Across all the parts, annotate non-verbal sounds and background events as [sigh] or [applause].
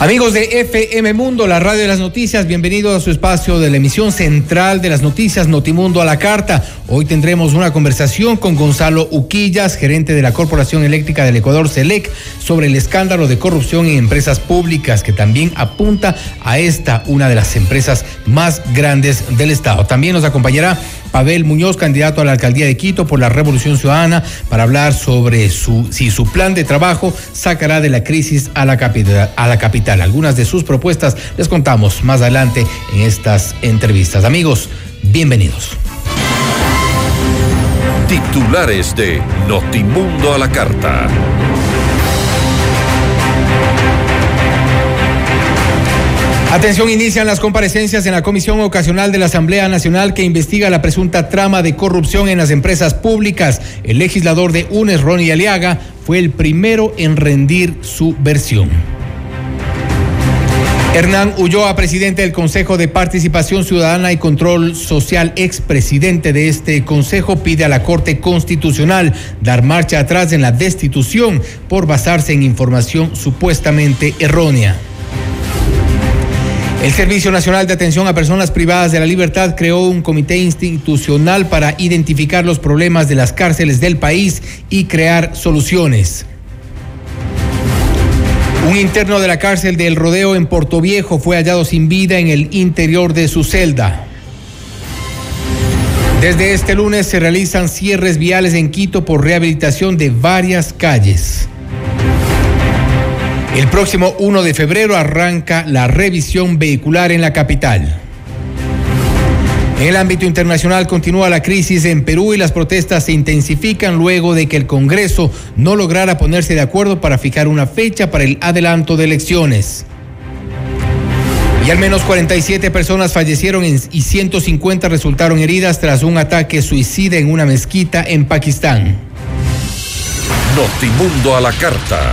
Amigos de FM Mundo, la radio de las noticias, bienvenidos a su espacio de la emisión central de las noticias Notimundo a la carta. Hoy tendremos una conversación con Gonzalo Uquillas, gerente de la Corporación Eléctrica del Ecuador, SELEC, sobre el escándalo de corrupción en empresas públicas, que también apunta a esta, una de las empresas más grandes del Estado. También nos acompañará Pavel Muñoz, candidato a la alcaldía de Quito por la Revolución Ciudadana, para hablar sobre su, si su plan de trabajo sacará de la crisis a la, capital, a la capital. Algunas de sus propuestas les contamos más adelante en estas entrevistas. Amigos, bienvenidos. Titulares de Notimundo a la Carta. Atención, inician las comparecencias en la Comisión Ocasional de la Asamblea Nacional que investiga la presunta trama de corrupción en las empresas públicas. El legislador de UNES, Ronnie Aliaga, fue el primero en rendir su versión. Hernán Ulloa, presidente del Consejo de Participación Ciudadana y Control Social, expresidente de este consejo, pide a la Corte Constitucional dar marcha atrás en la destitución por basarse en información supuestamente errónea. El Servicio Nacional de Atención a Personas Privadas de la Libertad creó un comité institucional para identificar los problemas de las cárceles del país y crear soluciones. Un interno de la cárcel del Rodeo en Viejo fue hallado sin vida en el interior de su celda. Desde este lunes se realizan cierres viales en Quito por rehabilitación de varias calles. El próximo 1 de febrero arranca la revisión vehicular en la capital. En el ámbito internacional continúa la crisis en Perú y las protestas se intensifican luego de que el Congreso no lograra ponerse de acuerdo para fijar una fecha para el adelanto de elecciones. Y al menos 47 personas fallecieron y 150 resultaron heridas tras un ataque suicida en una mezquita en Pakistán. Notimundo a la carta.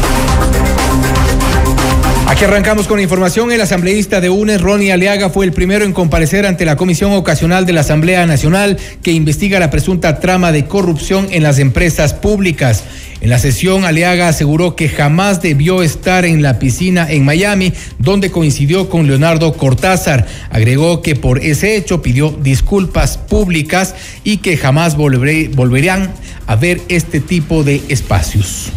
Aquí arrancamos con información. El asambleísta de UNES, Ronnie Aliaga, fue el primero en comparecer ante la Comisión Ocasional de la Asamblea Nacional que investiga la presunta trama de corrupción en las empresas públicas. En la sesión, Aliaga aseguró que jamás debió estar en la piscina en Miami, donde coincidió con Leonardo Cortázar. Agregó que por ese hecho pidió disculpas públicas y que jamás volverán a ver este tipo de espacios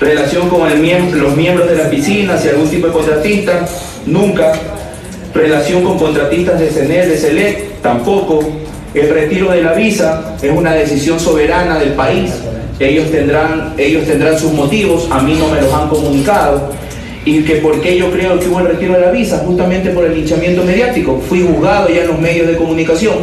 relación con los miembros de la piscina, si algún tipo de contratista, nunca, relación con contratistas de CNE, de SELEC, tampoco, el retiro de la visa es una decisión soberana del país, ellos tendrán, ellos tendrán sus motivos, a mí no me los han comunicado, y que por qué yo creo que hubo el retiro de la visa, justamente por el linchamiento mediático, fui juzgado ya en los medios de comunicación,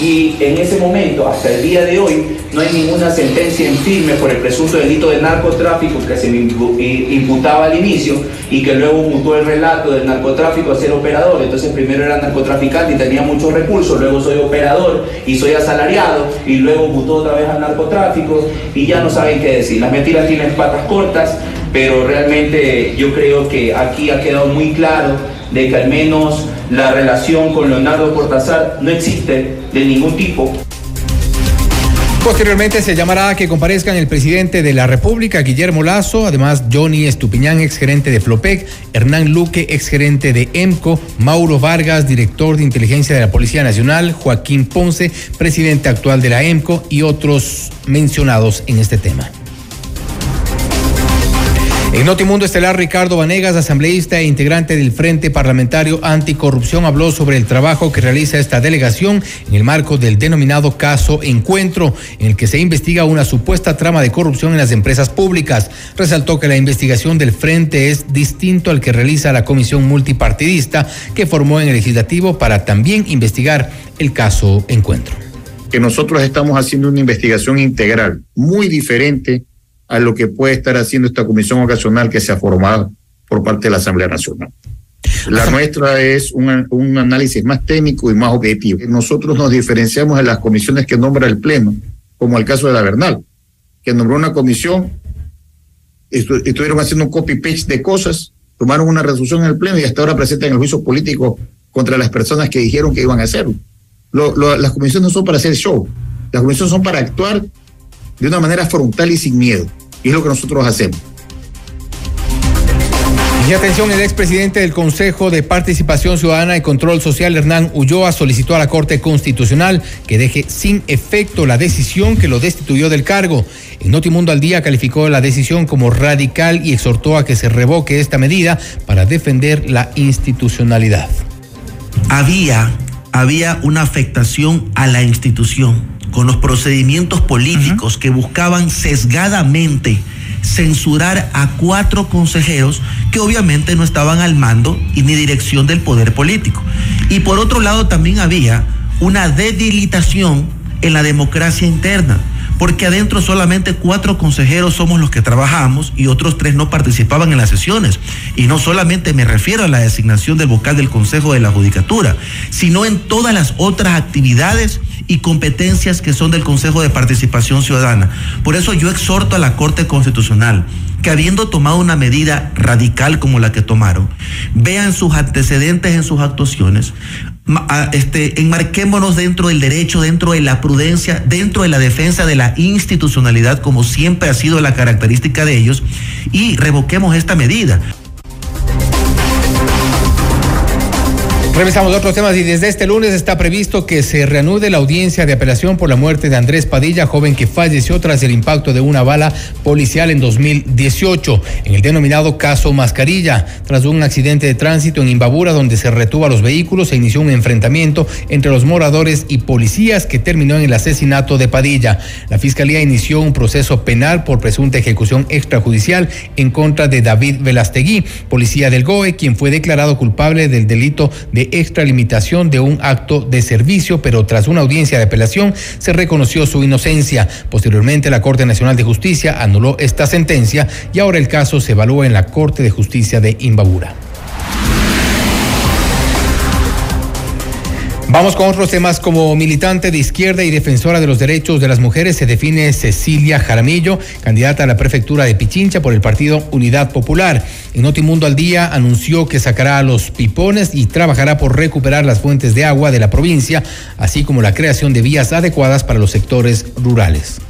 y en ese momento, hasta el día de hoy, no hay ninguna sentencia en firme por el presunto delito de narcotráfico que se me imputaba al inicio y que luego mutó el relato del narcotráfico a ser operador. Entonces primero era narcotraficante y tenía muchos recursos, luego soy operador y soy asalariado y luego mutó otra vez al narcotráfico y ya no saben qué decir. Las mentiras tienen patas cortas, pero realmente yo creo que aquí ha quedado muy claro de que al menos la relación con Leonardo Cortázar no existe de ningún tipo. Posteriormente se llamará a que comparezcan el presidente de la República, Guillermo Lazo, además Johnny Estupiñán, exgerente de Flopec, Hernán Luque, exgerente de EMCO, Mauro Vargas, director de inteligencia de la Policía Nacional, Joaquín Ponce, presidente actual de la EMCO y otros mencionados en este tema. En Notimundo Estelar, Ricardo Vanegas, asambleísta e integrante del Frente Parlamentario Anticorrupción, habló sobre el trabajo que realiza esta delegación en el marco del denominado caso Encuentro, en el que se investiga una supuesta trama de corrupción en las empresas públicas. Resaltó que la investigación del Frente es distinto al que realiza la Comisión Multipartidista que formó en el Legislativo para también investigar el caso Encuentro. Que nosotros estamos haciendo una investigación integral, muy diferente a lo que puede estar haciendo esta comisión ocasional que se ha formado por parte de la Asamblea Nacional. La nuestra es un, un, análisis más técnico y más objetivo. Nosotros nos diferenciamos de las comisiones que nombra el Pleno, como el caso de la Bernal, que nombró una comisión, estu estuvieron haciendo un copy-paste de cosas, tomaron una resolución en el Pleno y hasta ahora presentan el juicio político contra las personas que dijeron que iban a hacerlo. Lo, lo, las comisiones no son para hacer show, las comisiones son para actuar de una manera frontal y sin miedo. Y es lo que nosotros hacemos. Y atención, el expresidente del Consejo de Participación Ciudadana y Control Social, Hernán Ulloa, solicitó a la Corte Constitucional que deje sin efecto la decisión que lo destituyó del cargo. En Notimundo al Día calificó la decisión como radical y exhortó a que se revoque esta medida para defender la institucionalidad. Había, había una afectación a la institución con los procedimientos políticos uh -huh. que buscaban sesgadamente censurar a cuatro consejeros que obviamente no estaban al mando y ni dirección del poder político. Y por otro lado también había una debilitación en la democracia interna porque adentro solamente cuatro consejeros somos los que trabajamos y otros tres no participaban en las sesiones. Y no solamente me refiero a la designación del vocal del Consejo de la Judicatura, sino en todas las otras actividades y competencias que son del Consejo de Participación Ciudadana. Por eso yo exhorto a la Corte Constitucional que habiendo tomado una medida radical como la que tomaron, vean sus antecedentes en sus actuaciones, este, enmarquémonos dentro del derecho, dentro de la prudencia, dentro de la defensa de la institucionalidad, como siempre ha sido la característica de ellos, y revoquemos esta medida. Revisamos otros temas y desde este lunes está previsto que se reanude la audiencia de apelación por la muerte de Andrés Padilla, joven que falleció tras el impacto de una bala policial en 2018, en el denominado caso Mascarilla. Tras un accidente de tránsito en Imbabura donde se retuvo a los vehículos, se inició un enfrentamiento entre los moradores y policías que terminó en el asesinato de Padilla. La fiscalía inició un proceso penal por presunta ejecución extrajudicial en contra de David Velastegui, policía del GOE, quien fue declarado culpable del delito de extralimitación de un acto de servicio, pero tras una audiencia de apelación se reconoció su inocencia. Posteriormente, la Corte Nacional de Justicia anuló esta sentencia y ahora el caso se evalúa en la Corte de Justicia de Imbabura. Vamos con otros temas como militante de izquierda y defensora de los derechos de las mujeres se define Cecilia Jaramillo, candidata a la prefectura de Pichincha por el partido Unidad Popular. En Notimundo al Día anunció que sacará a los pipones y trabajará por recuperar las fuentes de agua de la provincia, así como la creación de vías adecuadas para los sectores rurales.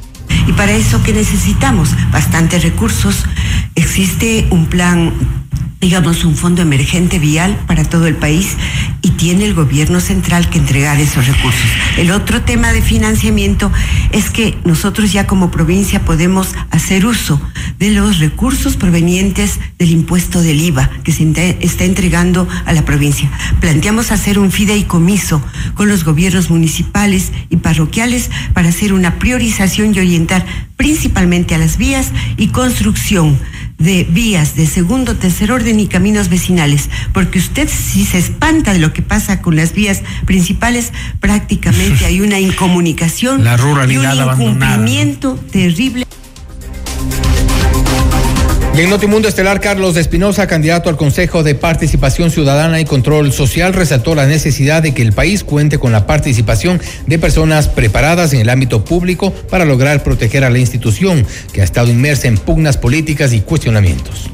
Y para eso que necesitamos bastantes recursos. Existe un plan digamos, un fondo emergente vial para todo el país y tiene el gobierno central que entregar esos recursos. El otro tema de financiamiento es que nosotros ya como provincia podemos hacer uso de los recursos provenientes del impuesto del IVA que se está entregando a la provincia. Planteamos hacer un fideicomiso con los gobiernos municipales y parroquiales para hacer una priorización y orientar principalmente a las vías y construcción de vías de segundo, tercer orden y caminos vecinales, porque usted si se espanta de lo que pasa con las vías principales, prácticamente [laughs] hay una incomunicación La ruralidad y un incumplimiento abandonada. terrible. Y en Notimundo Estelar, Carlos Espinosa, candidato al Consejo de Participación Ciudadana y Control Social, resaltó la necesidad de que el país cuente con la participación de personas preparadas en el ámbito público para lograr proteger a la institución, que ha estado inmersa en pugnas políticas y cuestionamientos.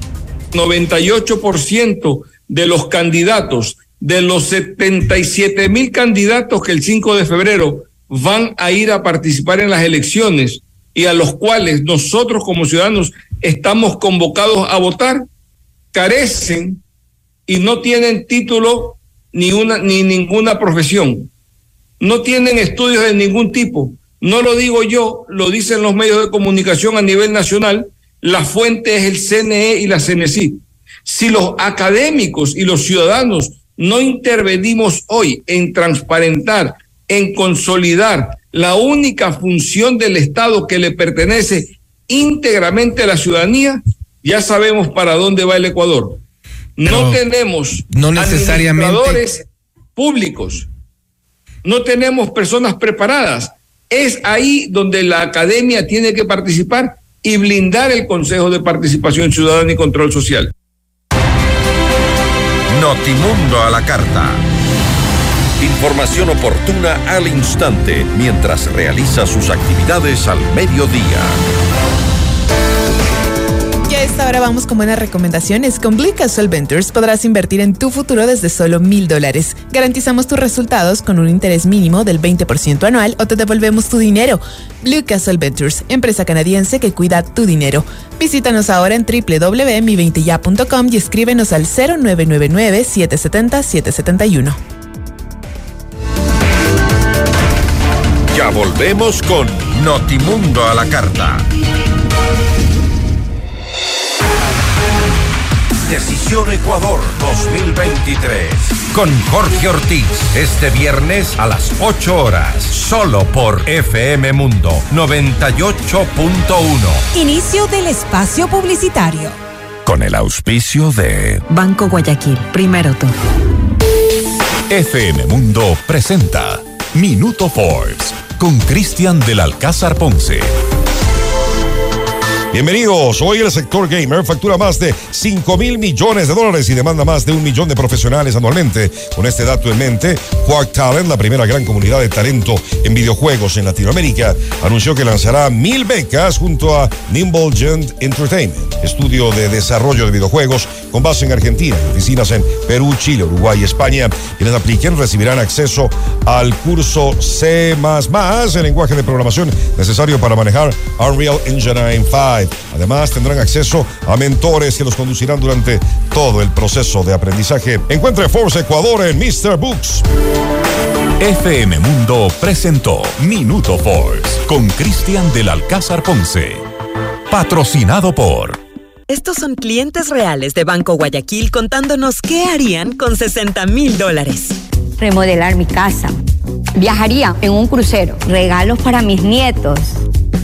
98% de los candidatos, de los 77 mil candidatos que el 5 de febrero van a ir a participar en las elecciones y a los cuales nosotros como ciudadanos estamos convocados a votar, carecen y no tienen título ni una ni ninguna profesión. No tienen estudios de ningún tipo. No lo digo yo, lo dicen los medios de comunicación a nivel nacional. La fuente es el CNE y la CNC. Si los académicos y los ciudadanos no intervenimos hoy en transparentar, en consolidar la única función del Estado que le pertenece íntegramente a la ciudadanía, ya sabemos para dónde va el Ecuador. No, tenemos no necesariamente administradores públicos, no tenemos personas preparadas. Es ahí donde la academia tiene que participar y blindar el Consejo de Participación Ciudadana y Control Social. Notimundo a la carta. Información oportuna al instante mientras realiza sus actividades al mediodía. Y vamos con buenas recomendaciones. Con Blue Castle Ventures podrás invertir en tu futuro desde solo mil dólares. Garantizamos tus resultados con un interés mínimo del 20% anual o te devolvemos tu dinero. Blue Castle Ventures, empresa canadiense que cuida tu dinero. Visítanos ahora en www.mi20ya.com y escríbenos al 0999-770-771. Ya volvemos con Notimundo a la carta. Decisión Ecuador 2023. Con Jorge Ortiz. Este viernes a las 8 horas. Solo por FM Mundo 98.1. Inicio del espacio publicitario. Con el auspicio de Banco Guayaquil. Primero tú. FM Mundo presenta Minuto Forbes con Cristian del Alcázar Ponce. Bienvenidos. Hoy el sector gamer factura más de 5 mil millones de dólares y demanda más de un millón de profesionales anualmente. Con este dato en mente, Quark Talent, la primera gran comunidad de talento en videojuegos en Latinoamérica, anunció que lanzará mil becas junto a Nimble Gent Entertainment, estudio de desarrollo de videojuegos con base en Argentina, oficinas en Perú, Chile, Uruguay y España. Quienes apliquen recibirán acceso al curso C++, el lenguaje de programación necesario para manejar Unreal Engine 5. Además, tendrán acceso a mentores que los conducirán durante todo el proceso de aprendizaje. Encuentre Force Ecuador en Mr. Books. FM Mundo presentó Minuto Force con Cristian del Alcázar Ponce. Patrocinado por... Estos son clientes reales de Banco Guayaquil contándonos qué harían con 60 mil dólares. Remodelar mi casa. Viajaría en un crucero. Regalos para mis nietos.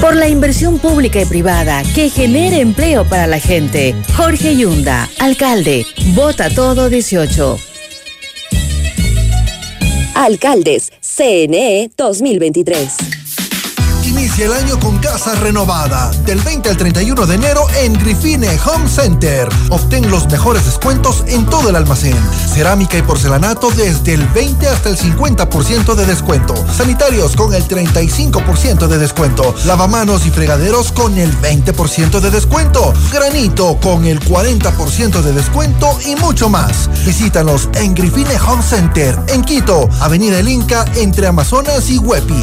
Por la inversión pública y privada que genere empleo para la gente. Jorge Yunda, alcalde. Vota todo 18. Alcaldes, CNE 2023. Inicia el año con casa renovada. Del 20 al 31 de enero en Grifine Home Center. Obtén los mejores descuentos en todo el almacén. Cerámica y porcelanato desde el 20 hasta el 50% de descuento. Sanitarios con el 35% de descuento. Lavamanos y fregaderos con el 20% de descuento. Granito con el 40% de descuento y mucho más. Visítanos en Grifine Home Center en Quito, Avenida El Inca entre Amazonas y Huepi.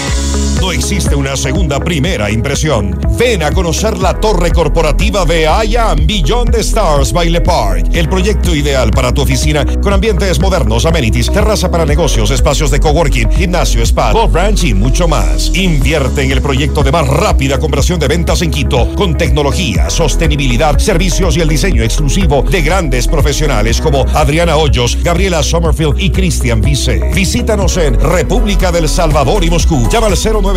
Existe una segunda primera impresión. Ven a conocer la torre corporativa de I Am Beyond the Stars by Le Park. El proyecto ideal para tu oficina con ambientes modernos, amenities, terraza para negocios, espacios de coworking, gimnasio, spa, golf ranch y mucho más. Invierte en el proyecto de más rápida conversión de ventas en Quito con tecnología, sostenibilidad, servicios y el diseño exclusivo de grandes profesionales como Adriana Hoyos, Gabriela Sommerfield y Cristian Vice. Visítanos en República del Salvador y Moscú. Llama al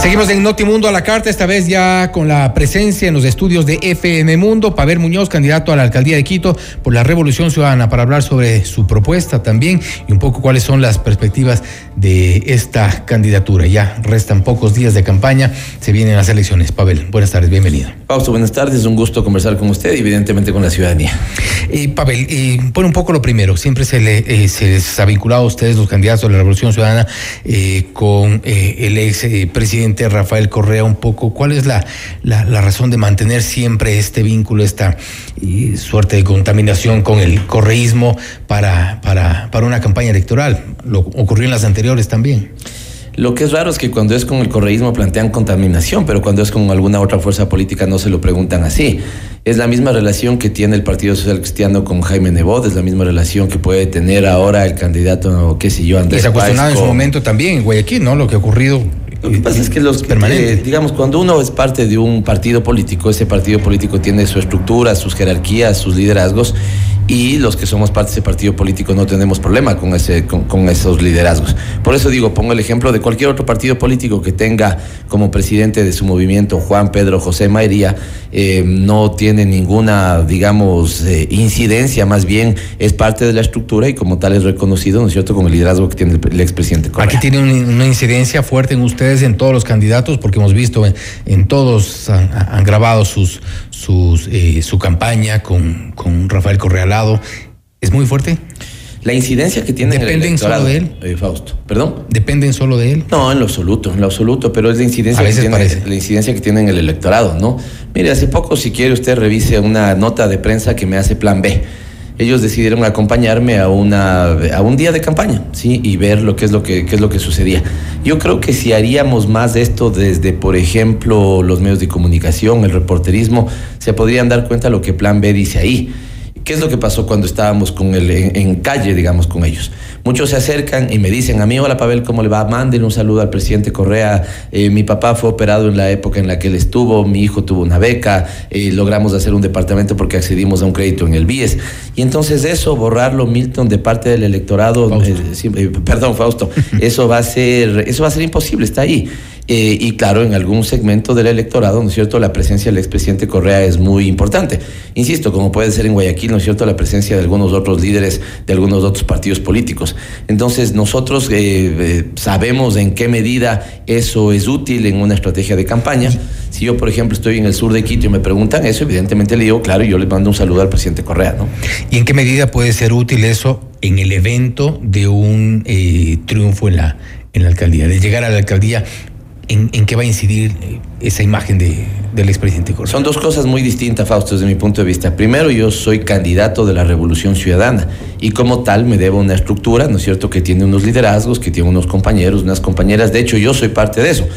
Seguimos en Notimundo a la carta, esta vez ya con la presencia en los estudios de FM Mundo, Pavel Muñoz, candidato a la alcaldía de Quito por la Revolución Ciudadana, para hablar sobre su propuesta también y un poco cuáles son las perspectivas de esta candidatura. Ya restan pocos días de campaña, se vienen las elecciones. Pavel, buenas tardes, bienvenido. Fausto, buenas tardes, un gusto conversar con usted y evidentemente con la ciudadanía. Pavel, un poco lo primero, siempre se, le, eh, se les ha vinculado a ustedes, los candidatos de la Revolución Ciudadana, eh, con eh, el ex presidente Rafael Correa, un poco, ¿cuál es la, la, la razón de mantener siempre este vínculo, esta suerte de contaminación con el correísmo para, para, para una campaña electoral? Lo ocurrió en las anteriores también. Lo que es raro es que cuando es con el correísmo plantean contaminación, pero cuando es con alguna otra fuerza política no se lo preguntan así. Es la misma relación que tiene el Partido Social Cristiano con Jaime Nebot, es la misma relación que puede tener ahora el candidato, qué sé yo, Y Andrés se ha cuestionado en su momento también en Guayaquil, ¿no? Lo que ha ocurrido. Lo que pasa es que los Permanente. eh, digamos, cuando uno es parte de un partido político, ese partido político tiene su estructura, sus jerarquías, sus liderazgos, y los que somos parte de ese partido político no tenemos problema con, ese, con, esos liderazgos. Por eso digo, pongo el ejemplo de cualquier otro partido político que tenga como presidente de su movimiento Juan Pedro José Maería, eh, no tiene ninguna, digamos, eh, incidencia, más bien es parte de la estructura y como tal es reconocido, ¿no es cierto?, con el liderazgo que tiene el, el expresidente Correa. Aquí tiene un- una incidencia fuerte en ustedes, en todos los candidatos, porque hemos visto en, todos han grabado sus, sus, eh, su campaña con, con Rafael Correa al lado. ¿Es muy fuerte? La incidencia que tiene en el ¿Dependen solo de él? eh, Fausto. ¿Perdón? ¿Dependen solo de él? No, en lo absoluto, en lo absoluto, pero es la incidencia, que tiene, parece. la incidencia que tiene en el electorado, ¿no? Mire, hace poco, si quiere usted revise una nota de prensa que me hace Plan B. Ellos decidieron acompañarme a, una, a un día de campaña, ¿sí? Y ver lo que es lo que, qué es lo que sucedía. Yo creo que si haríamos más de esto desde, por ejemplo, los medios de comunicación, el reporterismo, se podrían dar cuenta lo que Plan B dice ahí. ¿Qué es lo que pasó cuando estábamos con el, en, en calle, digamos, con ellos? Muchos se acercan y me dicen a mí, hola Pavel, ¿cómo le va? Mándenle un saludo al presidente Correa. Eh, mi papá fue operado en la época en la que él estuvo, mi hijo tuvo una beca, eh, logramos hacer un departamento porque accedimos a un crédito en el BIES. Y entonces eso, borrarlo, Milton, de parte del electorado, eh, sí, eh, perdón, Fausto, [laughs] eso va a ser, eso va a ser imposible, está ahí. Eh, y claro, en algún segmento del electorado, ¿no es cierto?, la presencia del expresidente Correa es muy importante. Insisto, como puede ser en Guayaquil, ¿no es cierto?, la presencia de algunos otros líderes de algunos otros partidos políticos. Entonces, nosotros eh, eh, sabemos en qué medida eso es útil en una estrategia de campaña. Si yo, por ejemplo, estoy en el sur de Quito y me preguntan eso, evidentemente le digo, claro, yo les mando un saludo al presidente Correa, ¿no? ¿Y en qué medida puede ser útil eso en el evento de un triunfo en la, en la alcaldía? De llegar a la alcaldía, ¿en, qué va a incidir eh, esa imagen de, del expresidente Correa? Son dos cosas muy distintas, Fausto, desde mi punto de vista. Primero, yo soy candidato de la Revolución Ciudadana y como tal me debo una estructura, ¿no es cierto?, que tiene unos liderazgos, que tiene unos compañeros, unas compañeras. De hecho, yo soy parte de eso.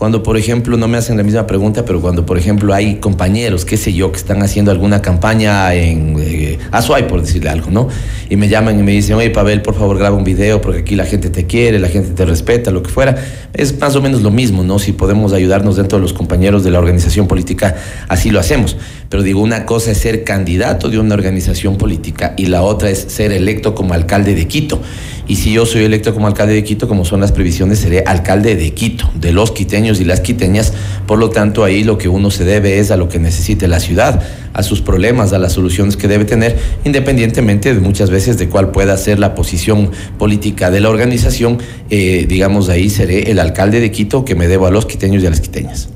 Cuando, por ejemplo, no me hacen la misma pregunta, pero cuando, por ejemplo, hay compañeros, qué sé yo, que están haciendo alguna campaña en eh, Azuay, por decirle algo, ¿no? Y me llaman y me dicen, oye, Pavel, por favor, graba un video porque aquí la gente te quiere, la gente te respeta, lo que fuera. Es más o menos lo mismo, ¿no? Si podemos ayudarnos dentro de los compañeros de la organización política, así lo hacemos. Pero digo, una cosa es ser candidato de una organización política y la otra es ser electo como alcalde de Quito. Y si yo soy electo como alcalde de Quito, como son las previsiones, seré alcalde de Quito, de los quiteños y las quiteñas. Por lo tanto, ahí lo que uno se debe es a lo que necesite la ciudad, a sus problemas, a las soluciones que debe tener, independientemente de muchas veces de cuál pueda ser la posición política de la organización. Eh, digamos, ahí seré el alcalde de Quito que me debo a los quiteños y a las quiteñas.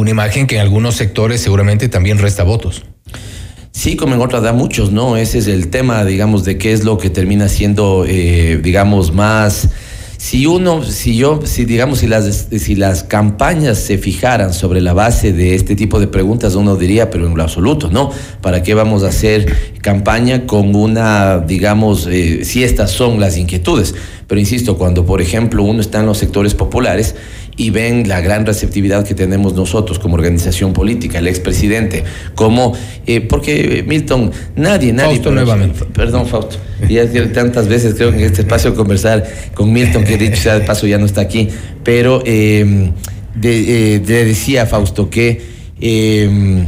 Una imagen que en algunos sectores seguramente también resta votos. Sí, como en otras da muchos, ¿no? Ese es el tema, digamos, de qué es lo que termina siendo, eh, digamos, más... Si uno, si yo, si digamos, si las, si las campañas se fijaran sobre la base de este tipo de preguntas, uno diría, pero en lo absoluto, ¿no? ¿Para qué vamos a hacer campaña con una, digamos, eh, si estas son las inquietudes? Pero insisto, cuando, por ejemplo, uno está en los sectores populares, y ven la gran receptividad que tenemos nosotros como organización política, el expresidente, como, eh, porque Milton, nadie, nadie... Fausto nuevamente. Perdón, Fausto. Ya tantas veces creo que en este espacio conversar con Milton, que dicho sea de paso ya no está aquí, pero eh, de, eh, le decía a Fausto que eh,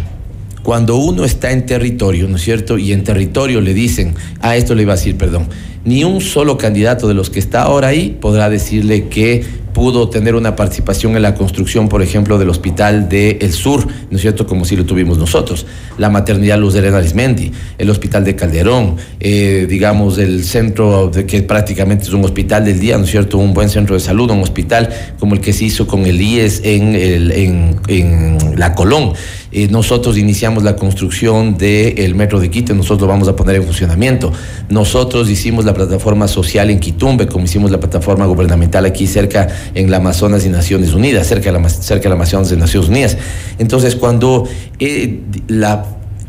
cuando uno está en territorio, ¿no es cierto? Y en territorio le dicen, a esto le iba a decir, perdón, ni un solo candidato de los que está ahora ahí podrá decirle que pudo tener una participación en la construcción, por ejemplo, del Hospital del El Sur, ¿no es cierto? Como si lo tuvimos nosotros. La maternidad Luz de Arismendi, el Hospital de Calderón, eh, digamos, el centro de que prácticamente es un hospital del día, ¿no es cierto? Un buen centro de salud, un hospital como el que se hizo con el IES en La Colón. Eh, nosotros iniciamos la construcción del metro de Quito, nosotros lo vamos a poner en funcionamiento. Nosotros hicimos la plataforma social en Quitumbe, como hicimos la plataforma gubernamental aquí cerca en la Amazonas y Naciones Unidas, cerca de la, cerca de Amazonas y Naciones Unidas. Entonces, cuando eh, la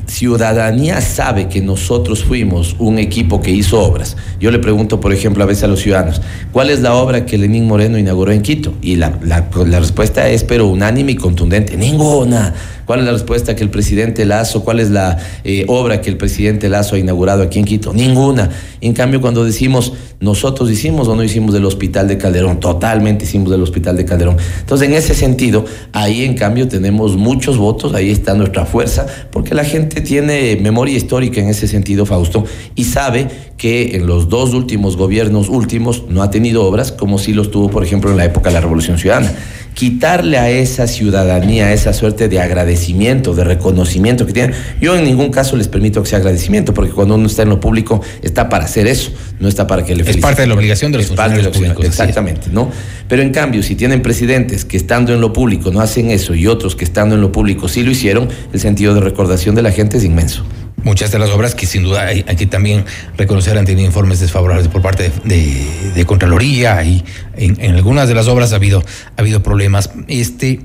ciudadanía sabe que nosotros fuimos un equipo que hizo obras. Yo le pregunto, por ejemplo, a veces a los ciudadanos, ¿cuál es la obra que Lenín Moreno inauguró en Quito? Y la, la respuesta es, pero unánime y contundente, ninguna. ¿Cuál es la respuesta que el presidente Lazo, cuál es la eh, obra que el presidente Lazo ha inaugurado aquí en Quito? Ninguna. En cambio, cuando decimos, nosotros hicimos o no hicimos del hospital de Calderón, totalmente hicimos del hospital de Calderón. Entonces, en ese sentido, ahí en cambio tenemos muchos votos, ahí está nuestra fuerza, porque la gente tiene memoria histórica en ese sentido, Fausto, y sabe que en los dos últimos gobiernos últimos no ha tenido obras como si los tuvo, por ejemplo, en la época de la Revolución Ciudadana quitarle a esa ciudadanía esa suerte de agradecimiento, de reconocimiento que tienen. Yo en ningún caso les permito que sea agradecimiento, porque cuando uno está en lo público está para hacer eso, no está para que le feliciten. Es parte de la obligación de los públicos. Exactamente, ¿no? Pero en cambio, si tienen presidentes que estando en lo público no hacen eso y otros que estando en lo público sí lo hicieron, el sentido de recordación de la gente es inmenso. Muchas de las obras que sin duda hay, que también reconocer han tenido informes desfavorables por parte de, de, Contraloría y en, en, algunas de las obras ha habido, ha habido problemas. Este,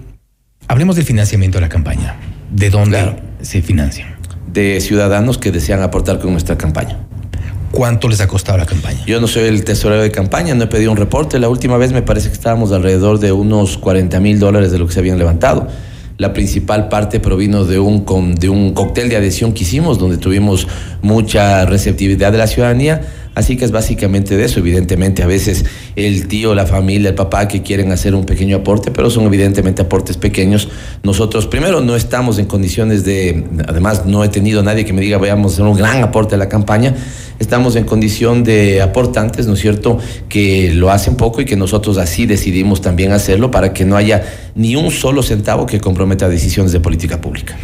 hablemos del financiamiento de la campaña. ¿De dónde claro. se financian? De ciudadanos que desean aportar con nuestra campaña. ¿Cuánto les ha costado la campaña? Yo no soy el tesorero de campaña, no he pedido un reporte. La última vez me parece que estábamos alrededor de unos 40 mil dólares de lo que se habían levantado. La principal parte provino de un, de un cóctel de adhesión que hicimos, donde tuvimos mucha receptividad de la ciudadanía. Así que es básicamente de eso. Evidentemente, a veces el tío, la familia, el papá que quieren hacer un pequeño aporte, pero son evidentemente aportes pequeños. Nosotros, primero, no estamos en condiciones de. Además, no he tenido nadie que me diga, vayamos a hacer un gran aporte a la campaña. Estamos en condición de aportantes, ¿no es cierto?, que lo hacen poco y que nosotros así decidimos también hacerlo para que no haya ni un solo centavo que comprometa decisiones de política pública.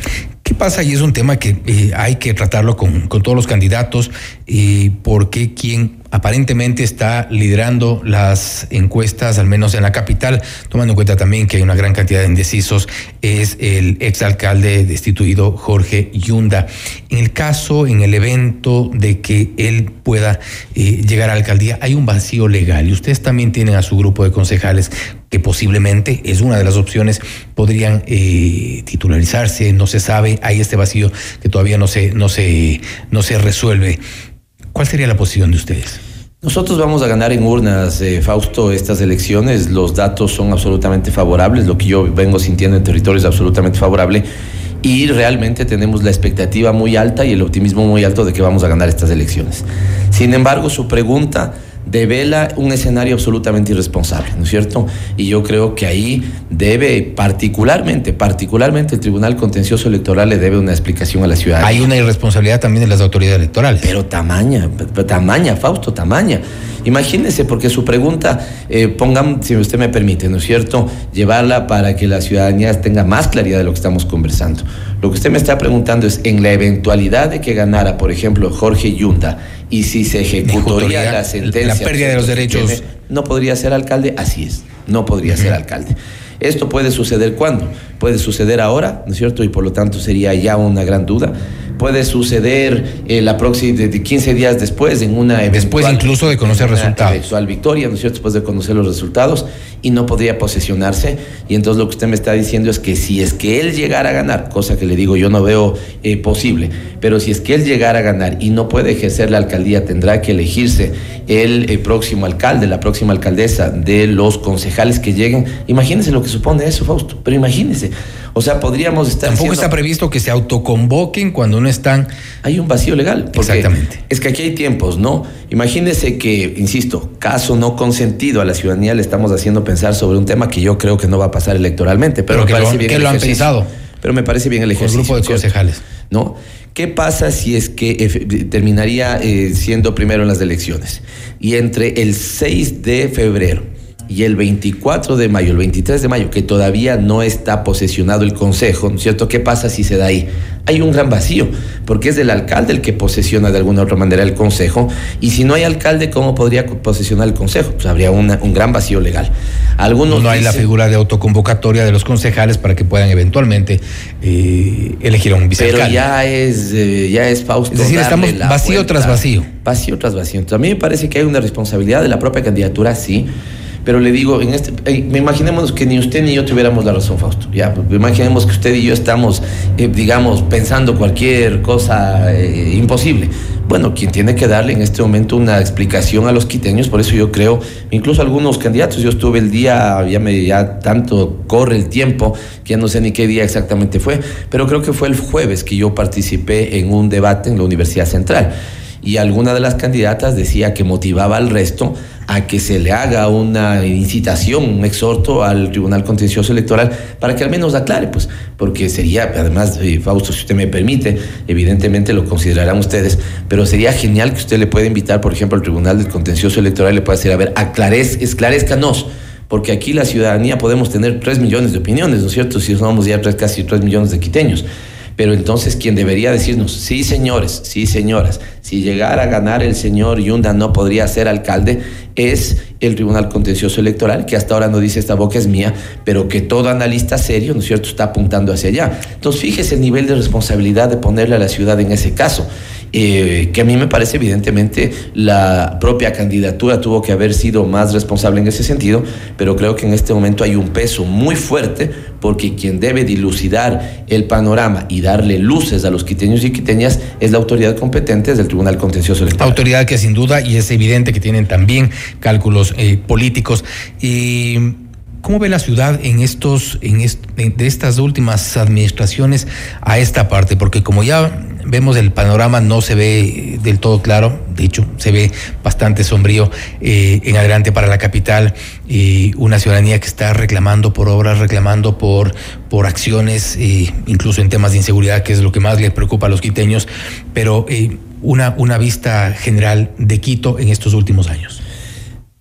¿Qué pasa? Y es un tema que eh, hay que tratarlo con, todos los candidatos, eh, porque quien aparentemente está liderando las encuestas, al menos en la capital, tomando en cuenta también que hay una gran cantidad de indecisos, es el exalcalde destituido Jorge Yunda. En el caso, en el evento de que él pueda eh, llegar a la alcaldía, hay un vacío legal y ustedes también tienen a su grupo de concejales que posiblemente es una de las opciones, podrían eh, titularizarse, no se sabe, hay este vacío que todavía no se, no se, no se resuelve. ¿Cuál sería la posición de ustedes? Nosotros vamos a ganar en urnas, eh, Fausto, estas elecciones. Los datos son absolutamente favorables. Lo que yo vengo sintiendo en territorio es absolutamente favorable. Y realmente tenemos la expectativa muy alta y el optimismo muy alto de que vamos a ganar estas elecciones. Sin embargo, su pregunta devela un escenario absolutamente irresponsable, ¿no es cierto? Y yo creo que ahí debe particularmente, particularmente el Tribunal Contencioso Electoral le debe una explicación a la ciudadanía. Hay una irresponsabilidad también de las autoridades electorales. Pero tamaña, tamaña, Fausto, tamaña. Imagínese, porque su pregunta, eh, pongan, si usted me permite, ¿no es cierto?, llevarla para que la ciudadanía tenga más claridad de lo que estamos conversando. Lo que usted me está preguntando es, en la eventualidad de que ganara, por ejemplo, Jorge Yunda, y si se ejecutaría la sentencia... La pérdida de los derechos... ¿No podría ser alcalde? Así es, no podría ser alcalde. Esto puede suceder cuándo? Puede suceder ahora, ¿no es cierto? Y por lo tanto sería ya una gran duda puede suceder eh, la próxima, de 15 días después, en una Después incluso de conocer resultados. Eventual victoria, ¿no es cierto? Después de conocer los resultados y no podría posesionarse. Y entonces lo que usted me está diciendo es que si es que él llegara a ganar, cosa que le digo yo no veo eh, posible, pero si es que él llegara a ganar y no puede ejercer la alcaldía, tendrá que elegirse el, el próximo alcalde, la próxima alcaldesa de los concejales que lleguen. Imagínense lo que supone eso, Fausto, pero imagínense. O sea, podríamos estar. Tampoco está previsto que se autoconvoquen cuando no están. Hay un vacío legal. Exactamente. Es que aquí hay tiempos, ¿no? Imagínese que, insisto, caso no consentido a la ciudadanía le estamos haciendo pensar sobre un tema que yo creo que no va a pasar electoralmente. Pero, me parece lo, bien que lo han pensado. Pero me parece bien el ejercicio. El grupo de concejales. ¿No? ¿Qué pasa si es que terminaría eh, siendo primero en las elecciones? Y entre el 6 de febrero y el 24 de mayo, el 23 de mayo, que todavía no está posesionado el Consejo, ¿no es cierto? ¿Qué pasa si se da ahí? Hay un gran vacío, porque es el alcalde el que posesiona de alguna u otra manera el Consejo, y si no hay alcalde, ¿cómo podría posesionar el Consejo? Pues habría un gran vacío legal. Algunos no hay la figura de autoconvocatoria de los concejales para que puedan eventualmente eh, elegir a un vicealcalde. Pero ya es, eh, ya es Fausto. Es decir, estamos vacío tras vacío. Vacío tras vacío. Entonces, a mí me parece que hay una responsabilidad de la propia candidatura, sí pero le digo, en este, eh, que ni usted ni yo tuviéramos la razón, Fausto. Ya, imaginemos que usted y yo estamos, eh, digamos, pensando cualquier cosa eh, imposible. Bueno, quien tiene que darle en este momento una explicación a los quiteños, por eso yo creo, incluso algunos candidatos, yo estuve el día, ya me ya tanto corre el tiempo, que ya no sé ni qué día exactamente fue, pero creo que fue el jueves que yo participé en un debate en la Universidad Central y alguna de las candidatas decía que motivaba al resto a que se le haga una incitación, un exhorto al Tribunal Contencioso Electoral para que al menos aclare, pues, porque sería, además, eh, Fausto, si usted me permite, evidentemente lo considerarán ustedes, pero sería genial que usted le pueda invitar, por ejemplo, al Tribunal del Contencioso Electoral, le pueda decir, a ver, aclarez, esclarezcanos porque aquí la ciudadanía podemos tener tres millones de opiniones, ¿no es cierto? Si somos ya tres, casi tres millones de quiteños. Pero entonces quien debería decirnos, sí señores, sí señoras, si llegara a ganar el señor Yunda no podría ser alcalde, es el Tribunal Contencioso Electoral, que hasta ahora no dice esta boca es mía, pero que todo analista serio, ¿no es cierto?, está apuntando hacia allá. Entonces fíjese el nivel de responsabilidad de ponerle a la ciudad en ese caso. Eh, que a mí me parece evidentemente la propia candidatura tuvo que haber sido más responsable en ese sentido, pero creo que en este momento hay un peso muy fuerte porque quien debe dilucidar el panorama y darle luces a los quiteños y quiteñas es la autoridad competente del Tribunal Contencioso Electoral. Autoridad que sin duda, y es evidente que tienen también cálculos eh, políticos. Y ¿Cómo ve la ciudad en estos, en de estas últimas administraciones a esta parte? Porque como ya vemos el panorama no se ve del todo claro, de hecho se ve bastante sombrío eh, en adelante para la capital y una ciudadanía que está reclamando por obras, reclamando por, por acciones, eh, incluso en temas de inseguridad, que es lo que más les preocupa a los quiteños, pero eh, una, una vista general de Quito en estos últimos años.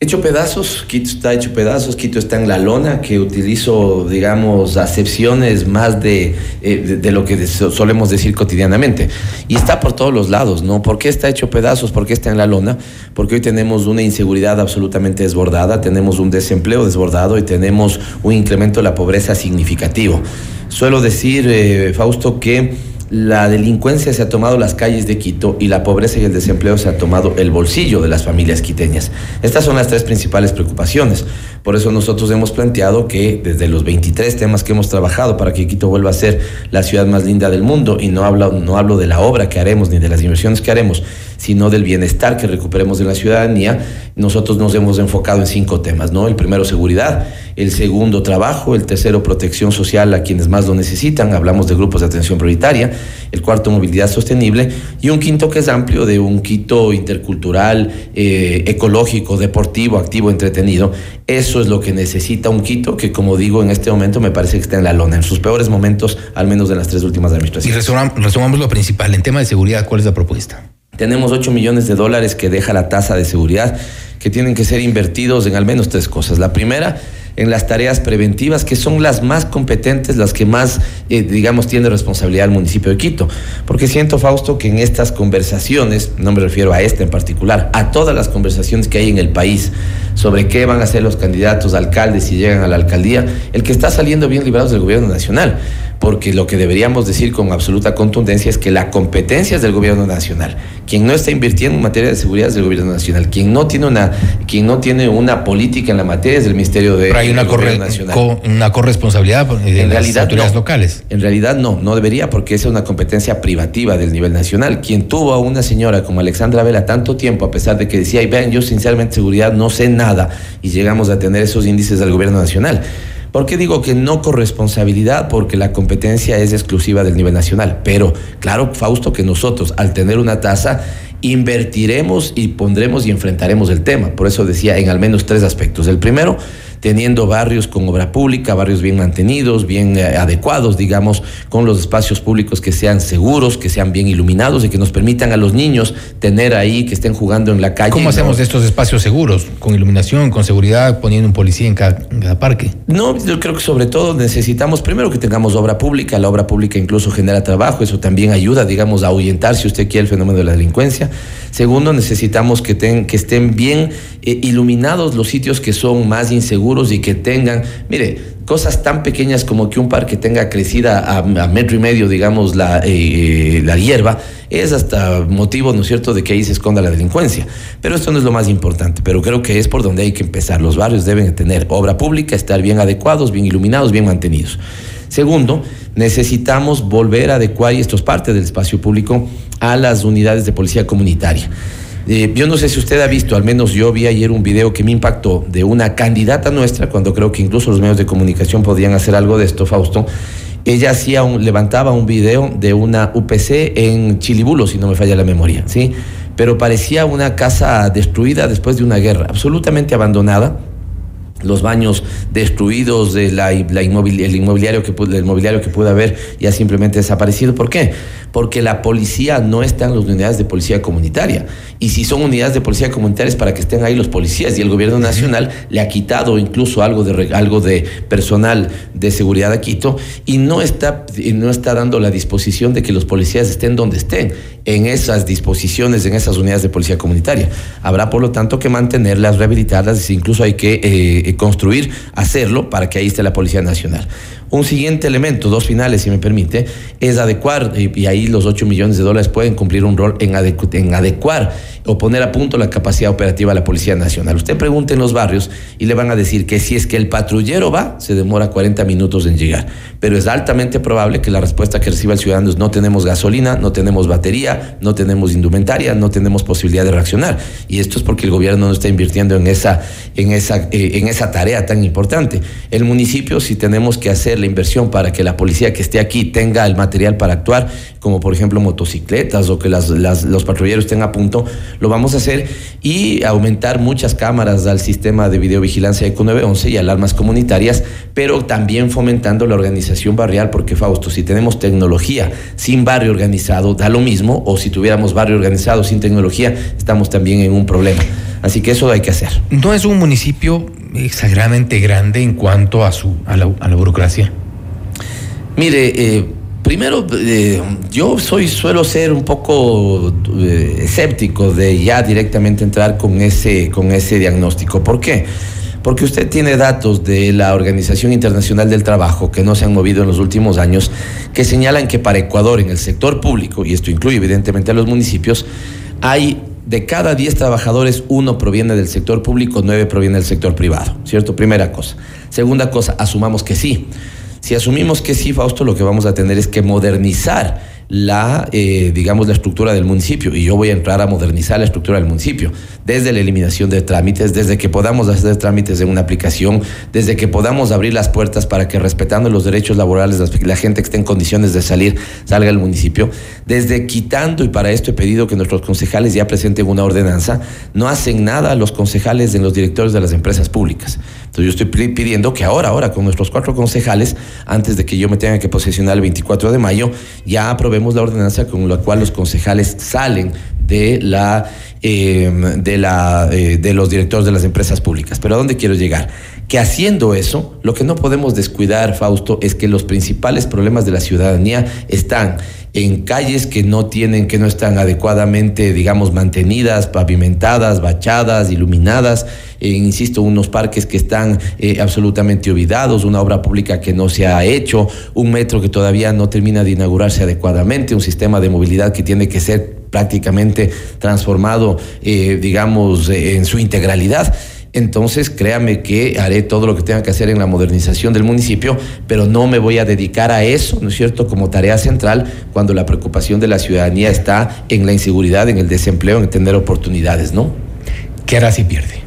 Hecho pedazos, Quito está hecho pedazos, Quito está en la lona, que utilizo, digamos, acepciones más de, eh, de, lo que solemos decir cotidianamente. Y está por todos los lados, ¿no? ¿Por qué está hecho pedazos? ¿Por qué está en la lona? Porque hoy tenemos una inseguridad absolutamente desbordada, tenemos un desempleo desbordado y tenemos un incremento de la pobreza significativo. Suelo decir, eh, Fausto, que la delincuencia se ha tomado las calles de Quito y la pobreza y el desempleo se ha tomado el bolsillo de las familias quiteñas. Estas son las tres principales preocupaciones. Por eso nosotros hemos planteado que desde los 23 temas que hemos trabajado para que Quito vuelva a ser la ciudad más linda del mundo, y no hablo, no hablo de la obra que haremos ni de las inversiones que haremos, sino del bienestar que recuperemos de la ciudadanía, nosotros nos hemos enfocado en cinco temas, ¿no? El primero, seguridad, el segundo, trabajo, el tercero, protección social a quienes más lo necesitan, hablamos de grupos de atención prioritaria, el cuarto, movilidad sostenible, y un quinto que es amplio, de un quito intercultural, eh, ecológico, deportivo, activo, entretenido. Eso es lo que necesita un Quito que, como digo, en este momento me parece que está en la lona, en sus peores momentos, al menos de las tres últimas Y administraciones. resumamos, resumamos lo principal. En tema de seguridad, ¿cuál es la propuesta? Tenemos 8 millones de dólares que deja la tasa de seguridad que tienen que ser invertidos en al menos tres cosas. La primera, en las tareas preventivas, que son las más competentes, las que más, eh, digamos, tiene responsabilidad el municipio de Quito. Porque siento, Fausto, que en estas conversaciones, no me refiero a esta en particular, a todas las conversaciones que hay en el país sobre qué van a hacer los candidatos a alcaldes si llegan a la alcaldía, el que está saliendo bien librado es el gobierno nacional porque lo que deberíamos decir con absoluta contundencia es que la competencia es del gobierno nacional. Quien no está invirtiendo en materia de seguridad es del gobierno nacional. Quien no tiene una, quien no tiene una política en la materia es del Ministerio de Pero hay una, corre- Nacional. co- una corresponsabilidad de En las realidad autoridades no. locales. En realidad no, no debería porque esa es una competencia privativa del nivel nacional. Quien tuvo a una señora como Alexandra Vela tanto tiempo, a pesar de que decía, y vean, yo sinceramente seguridad no sé nada, y llegamos a tener esos índices del gobierno nacional. ¿Por qué digo que no corresponsabilidad? Porque la competencia es exclusiva del nivel nacional. Pero claro, Fausto, que nosotros al tener una tasa invertiremos y pondremos y enfrentaremos el tema. Por eso decía en al menos tres aspectos. El primero, teniendo barrios con obra pública, barrios bien mantenidos, bien eh, adecuados, digamos, con los espacios públicos que sean seguros, que sean bien iluminados y que nos permitan a los niños tener ahí, que estén jugando en la calle. ¿Cómo ¿no? hacemos estos espacios seguros? Con iluminación, con seguridad, poniendo un policía en cada, en cada parque. No, yo creo que sobre todo necesitamos primero que tengamos obra pública, la obra pública incluso genera trabajo, eso también ayuda, digamos, a ahuyentar, si usted quiere, el fenómeno de la delincuencia. Segundo, necesitamos que, ten- que estén bien eh, iluminados los sitios que son más inseguros y que tengan, mire, cosas tan pequeñas como que un parque tenga crecida a, metro y medio, digamos, la, eh, la hierba, es hasta motivo, ¿no es cierto?, de que ahí se esconda la delincuencia. Pero esto no es lo más importante, pero creo que es por donde hay que empezar. Los barrios deben tener obra pública, estar bien adecuados, bien iluminados, bien mantenidos. Segundo, necesitamos volver a adecuar, y esto es parte del espacio público, a las unidades de policía comunitaria. Eh, yo no sé si usted ha visto, al menos yo vi ayer un video que me impactó de una candidata nuestra, cuando creo que incluso los medios de comunicación podían hacer algo de esto, Fausto. Ella hacía un, levantaba un video de una UPC en Chilibulo, si no me falla la memoria, ¿sí? Pero parecía una casa destruida después de una guerra, absolutamente abandonada, los baños destruidos, de la, la inmobili- el, inmobiliario que, el mobiliario que pudo haber ya simplemente desaparecido. ¿Por qué? Porque la policía no está en las unidades de policía comunitaria. Y si son unidades de policía comunitaria es para que estén ahí los policías. Y el gobierno nacional le ha quitado incluso algo de, algo de personal de seguridad a Quito y no está, y no está dando la disposición de que los policías estén donde estén, en esas disposiciones, en esas unidades de policía comunitaria. Habrá, por lo tanto, que mantenerlas, rehabilitarlas, e incluso hay que eh, construir, hacerlo para que ahí esté la Policía Nacional. Un siguiente elemento, dos finales, si me permite, es adecuar, y, ahí los 8 millones de dólares pueden cumplir un rol en adecuar o poner a punto la capacidad operativa de la Policía Nacional. Usted pregunte en los barrios y le van a decir que si es que el patrullero va, se demora 40 minutos en llegar. Pero es altamente probable que la respuesta que reciba el ciudadano es no tenemos gasolina, no tenemos batería, no tenemos indumentaria, no tenemos posibilidad de reaccionar. Y esto es porque el gobierno no está invirtiendo en esa, en esa, eh, en esa tarea tan importante. El municipio, si tenemos que hacer la inversión para que la policía que esté aquí tenga el material para actuar, como por ejemplo motocicletas o que las, los patrulleros estén a punto, lo vamos a hacer y aumentar muchas cámaras al sistema de videovigilancia ECO 911 y alarmas comunitarias, pero también fomentando la organización barrial, porque Fausto, si tenemos tecnología sin barrio organizado, da lo mismo, o si tuviéramos barrio organizado sin tecnología, estamos también en un problema. Así que eso hay que hacer. No es un municipio exageradamente grande en cuanto a, su, a, la, burocracia. Mire, eh, primero, eh, yo soy, suelo ser un poco eh, escéptico de ya directamente entrar con ese, con ese diagnóstico. ¿Por qué? Porque usted tiene datos de la Organización Internacional del Trabajo que no se han movido en los últimos años, que señalan que para Ecuador en el sector público, y esto incluye evidentemente a los municipios, hay de cada 10 trabajadores, uno proviene del sector público, nueve proviene del sector privado, ¿cierto? Primera cosa. Segunda cosa, asumamos que sí. Si asumimos que sí, Fausto, lo que vamos a tener es que modernizar la, eh, digamos, la estructura del municipio y yo voy a entrar a modernizar la estructura del municipio, desde la eliminación de trámites, desde que podamos hacer trámites en una aplicación, desde que podamos abrir las puertas para que respetando los derechos laborales la gente que esté en condiciones de salir salga al municipio, desde quitando, y para esto he pedido que nuestros concejales ya presenten una ordenanza, no hacen nada los concejales en los directores de las empresas públicas. Entonces yo estoy pidiendo que ahora, ahora con nuestros cuatro concejales, antes de que yo me tenga que posesionar el 24 de mayo, ya aprobemos la ordenanza con la cual los concejales salen de la em, de la eh, de los directores de las empresas públicas. Pero ¿a dónde quiero llegar? Que haciendo eso, lo que no podemos descuidar, Fausto, es que los principales problemas de la ciudadanía están en calles que no tienen, que no están adecuadamente, digamos, mantenidas, pavimentadas, bachadas, iluminadas, eh, insisto, unos parques que están eh, absolutamente olvidados, una obra pública que no se ha hecho, un metro que todavía no termina de inaugurarse adecuadamente, un sistema de movilidad que tiene que ser prácticamente transformado, eh, digamos, en su integralidad entonces créame que haré todo lo que tenga que hacer en la modernización del municipio, pero no me voy a dedicar a eso, ¿no es cierto?, como tarea central cuando la preocupación de la ciudadanía está en la inseguridad, en el desempleo, en tener oportunidades, ¿no? ¿Qué hará si pierde?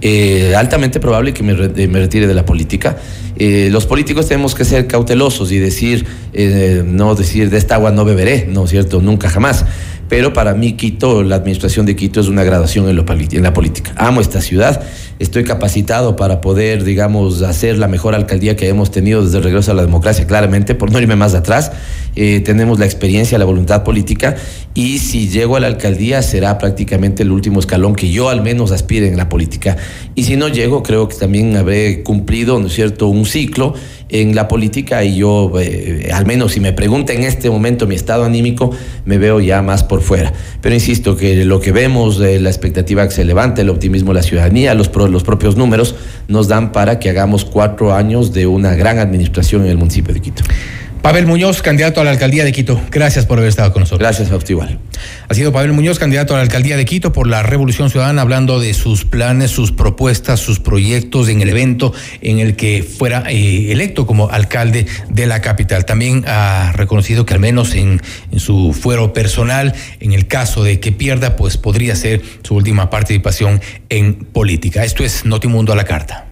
Eh, altamente probable que me, retire de la política. Eh, los políticos tenemos que ser cautelosos y decir, eh, no decir de esta agua no beberé, ¿no es cierto? Nunca jamás pero para mí Quito, la administración de Quito es una graduación en, la política. Amo esta ciudad, estoy capacitado para poder, digamos, hacer la mejor alcaldía que hemos tenido desde el regreso a la democracia, claramente, por no irme más atrás. Eh, tenemos la experiencia, la voluntad política y si llego a la alcaldía será prácticamente el último escalón que yo al menos aspire en la política. Y si no llego, creo que también habré cumplido, ¿no es cierto?, un ciclo en la política y yo, eh, al menos si me pregunta en este momento mi estado anímico, me veo ya más por fuera. Pero insisto que lo que vemos, eh, la expectativa que se levanta, el optimismo de la ciudadanía, los, los propios números, nos dan para que hagamos cuatro años de una gran administración en el municipio de Quito. Pavel Muñoz, candidato a la alcaldía de Quito. Gracias por haber estado con nosotros. Gracias, Igual. Ha sido Pavel Muñoz, candidato a la alcaldía de Quito por la Revolución Ciudadana, hablando de sus planes, sus propuestas, sus proyectos en el evento en el que fuera eh, electo como alcalde de la capital. También ha reconocido que al menos en, en su fuero personal, en el caso de que pierda, pues podría ser su última participación en política. Esto es Notimundo a la carta.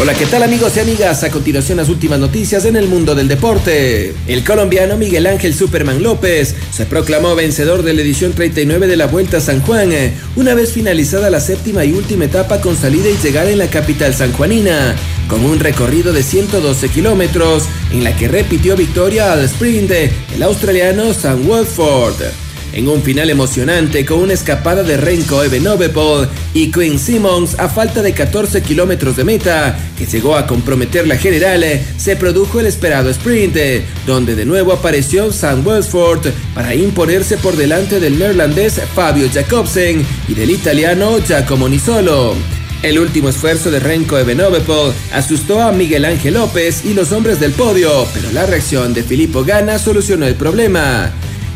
Hola, ¿qué tal amigos y amigas? A continuación las últimas noticias en el mundo del deporte. El colombiano Miguel Ángel Superman López se proclamó vencedor de la edición 39 de la Vuelta a San Juan, una vez finalizada la séptima y última etapa con salida y llegada en la capital sanjuanina, con un recorrido de 112 kilómetros, en la que repitió victoria al sprint el australiano Sam Watford en un final emocionante con una escapada de Renko Ebenobepol y Quinn Simmons a falta de 14 kilómetros de meta, que llegó a comprometer la general, se produjo el esperado sprint, donde de nuevo apareció Sam Welsford para imponerse por delante del neerlandés Fabio Jacobsen y del italiano Giacomo Nisolo. El último esfuerzo de Renko Ebenobepol asustó a Miguel Ángel López y los hombres del podio, pero la reacción de Filippo Gana solucionó el problema.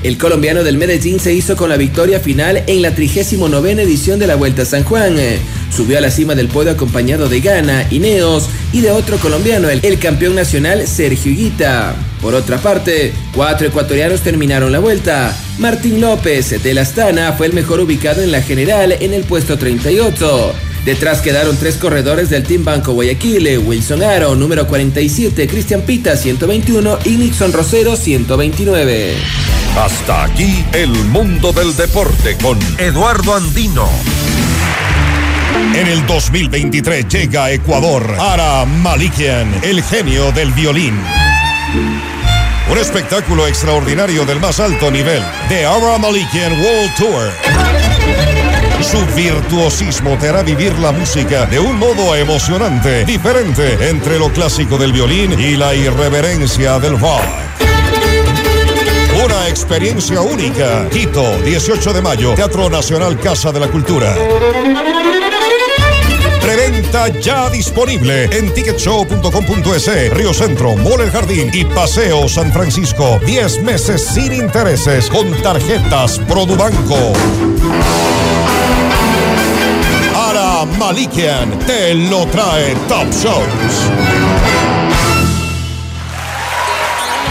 El colombiano del Medellín se hizo con la victoria final en la 39 edición de la Vuelta a San Juan. Subió a la cima del podio acompañado de Gana, Ineos y de otro colombiano, el, campeón nacional Sergio Higuita. Por otra parte, cuatro ecuatorianos terminaron la vuelta. Martín López de la Astana fue el mejor ubicado en la general en el puesto 38. Detrás quedaron tres corredores del Team Banco Guayaquil, Wilson Aro, número 47, Cristian Pita, 121 y Nixon Rosero, 129. Hasta aquí el mundo del deporte con Eduardo Andino. En el 2023 llega Ecuador Ara Malikian, el genio del violín. Un espectáculo extraordinario del más alto nivel. The Ara Malikian World Tour. Su virtuosismo te hará vivir la música de un modo emocionante, diferente entre lo clásico del violín y la irreverencia del rock Una experiencia única. Quito, 18 de mayo, Teatro Nacional Casa de la Cultura. Preventa ya disponible en ticketshow.com.es, Río Centro, Mole Jardín y Paseo San Francisco. 10 meses sin intereses con tarjetas Produbanco. Ara Malikian te lo trae Top Shows.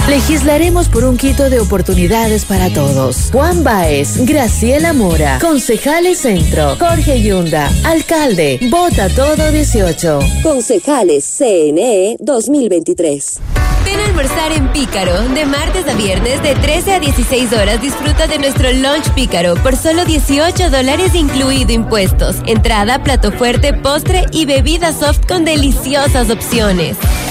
Legislaremos por un quito de oportunidades para todos. Juan Baez, Graciela Mora, Concejales Centro, Jorge Yunda, Alcalde, Vota Todo 18. Concejales CNE 2023. Ven a almorzar en Pícaro. De martes a viernes, de 13 a 16 horas, disfruta de nuestro lunch Pícaro por solo 18 dólares, incluido impuestos. Entrada, plato fuerte, postre y bebida soft con deliciosas opciones.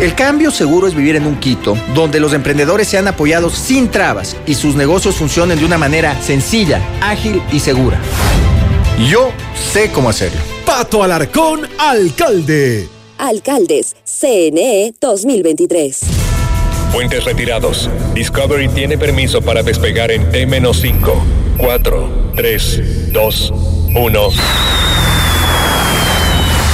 El cambio seguro es vivir en un Quito donde los emprendedores sean apoyados sin trabas y sus negocios funcionen de una manera sencilla, ágil y segura. Yo sé cómo hacerlo. Pato Alarcón, alcalde. Alcaldes, CNE 2023. Puentes retirados. Discovery tiene permiso para despegar en T-5, 4, 3, 2, 1.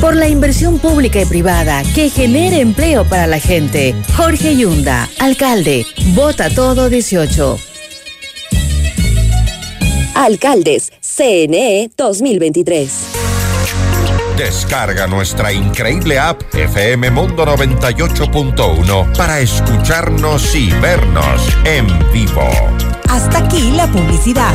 Por la inversión pública y privada que genere empleo para la gente. Jorge Yunda, alcalde. Vota todo 18. Alcaldes, CNE 2023. Descarga nuestra increíble app FM Mundo 98.1 para escucharnos y vernos en vivo. Hasta aquí la publicidad.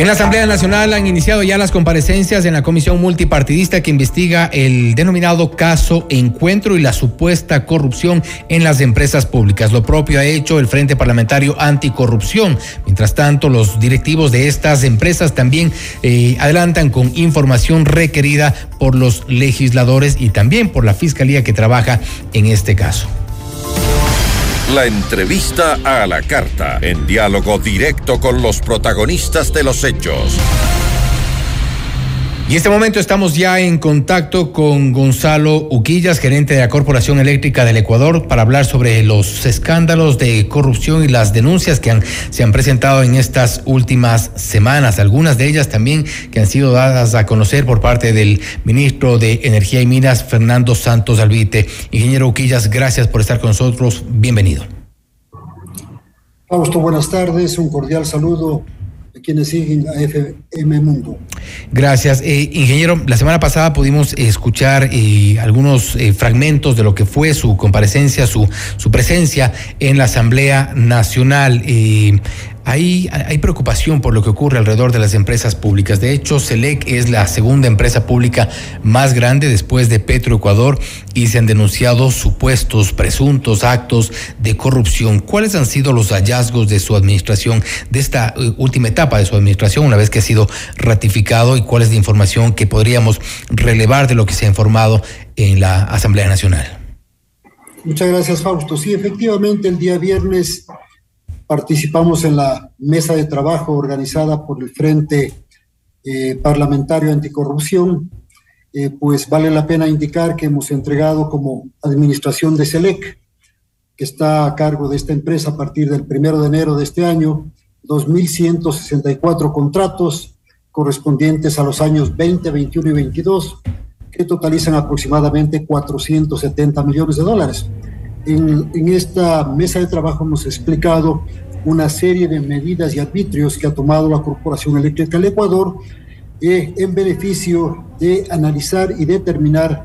En la Asamblea Nacional han iniciado ya las comparecencias en la comisión multipartidista que investiga el denominado caso Encuentro y la supuesta corrupción en las empresas públicas. Lo propio ha hecho el Frente Parlamentario Anticorrupción. Mientras tanto, los directivos de estas empresas también eh, adelantan con información requerida por los legisladores y también por la Fiscalía que trabaja en este caso. La entrevista a la carta, en diálogo directo con los protagonistas de los hechos. Y en este momento estamos ya en contacto con Gonzalo Uquillas, gerente de la Corporación Eléctrica del Ecuador, para hablar sobre los escándalos de corrupción y las denuncias que se han presentado en estas últimas semanas, algunas de ellas también que han sido dadas a conocer por parte del ministro de Energía y Minas, Fernando Santos Albite. Ingeniero Uquillas, gracias por estar con nosotros. Bienvenido. Fausto, buenas tardes. Un cordial saludo a quienes siguen a FM Mundo. Gracias. Eh, ingeniero, la semana pasada pudimos escuchar eh, algunos eh, fragmentos de lo que fue su comparecencia, su, su presencia en la Asamblea Nacional. Hay, preocupación por lo que ocurre alrededor de las empresas públicas. De hecho, SELEC es la segunda empresa pública más grande después de Petroecuador y se han denunciado supuestos, presuntos actos de corrupción. ¿Cuáles han sido los hallazgos de su administración, de esta uh, última etapa de su administración, una vez que ha sido ratificado y cuál es la información que podríamos relevar de lo que se ha informado en la Asamblea Nacional? Muchas gracias, Fausto. Sí, efectivamente, el día viernes participamos en la mesa de trabajo organizada por el Frente eh, Parlamentario Anticorrupción, eh, pues vale la pena indicar que hemos entregado como administración de SELEC, que está a cargo de esta empresa a partir del primero de enero de este año, 2.164 contratos correspondientes a los años 20, 21 y 22, que totalizan aproximadamente 470 millones de dólares. En, en, esta mesa de trabajo hemos explicado una serie de medidas y arbitrios que ha tomado la Corporación Eléctrica del Ecuador eh, en beneficio de analizar y determinar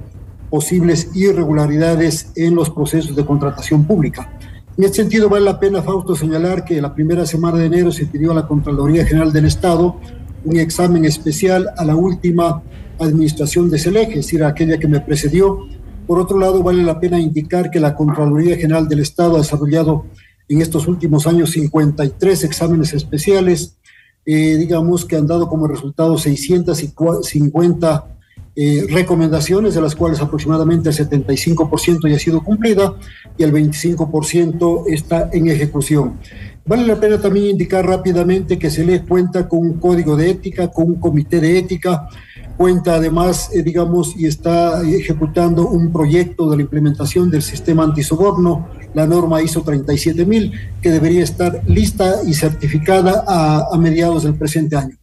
posibles irregularidades en los procesos de contratación pública. En este sentido, vale la pena, Fausto, señalar que la primera semana de enero se pidió a la Contraloría General del Estado un examen especial a la última administración de SELEC, es decir, aquella que me precedió. Por otro lado, vale la pena indicar que la Contraloría General del Estado ha desarrollado en estos últimos años 53 exámenes especiales, eh, digamos que han dado como resultado 650 eh, recomendaciones, de las cuales aproximadamente el 75% ya ha sido cumplida y el 25% está en ejecución. Vale la pena también indicar rápidamente que se le cuenta con un código de ética, con un comité de ética, cuenta además, eh, digamos, y está ejecutando un proyecto de la implementación del sistema antisoborno, la norma ISO 37000, que debería estar lista y certificada a, a mediados del presente año.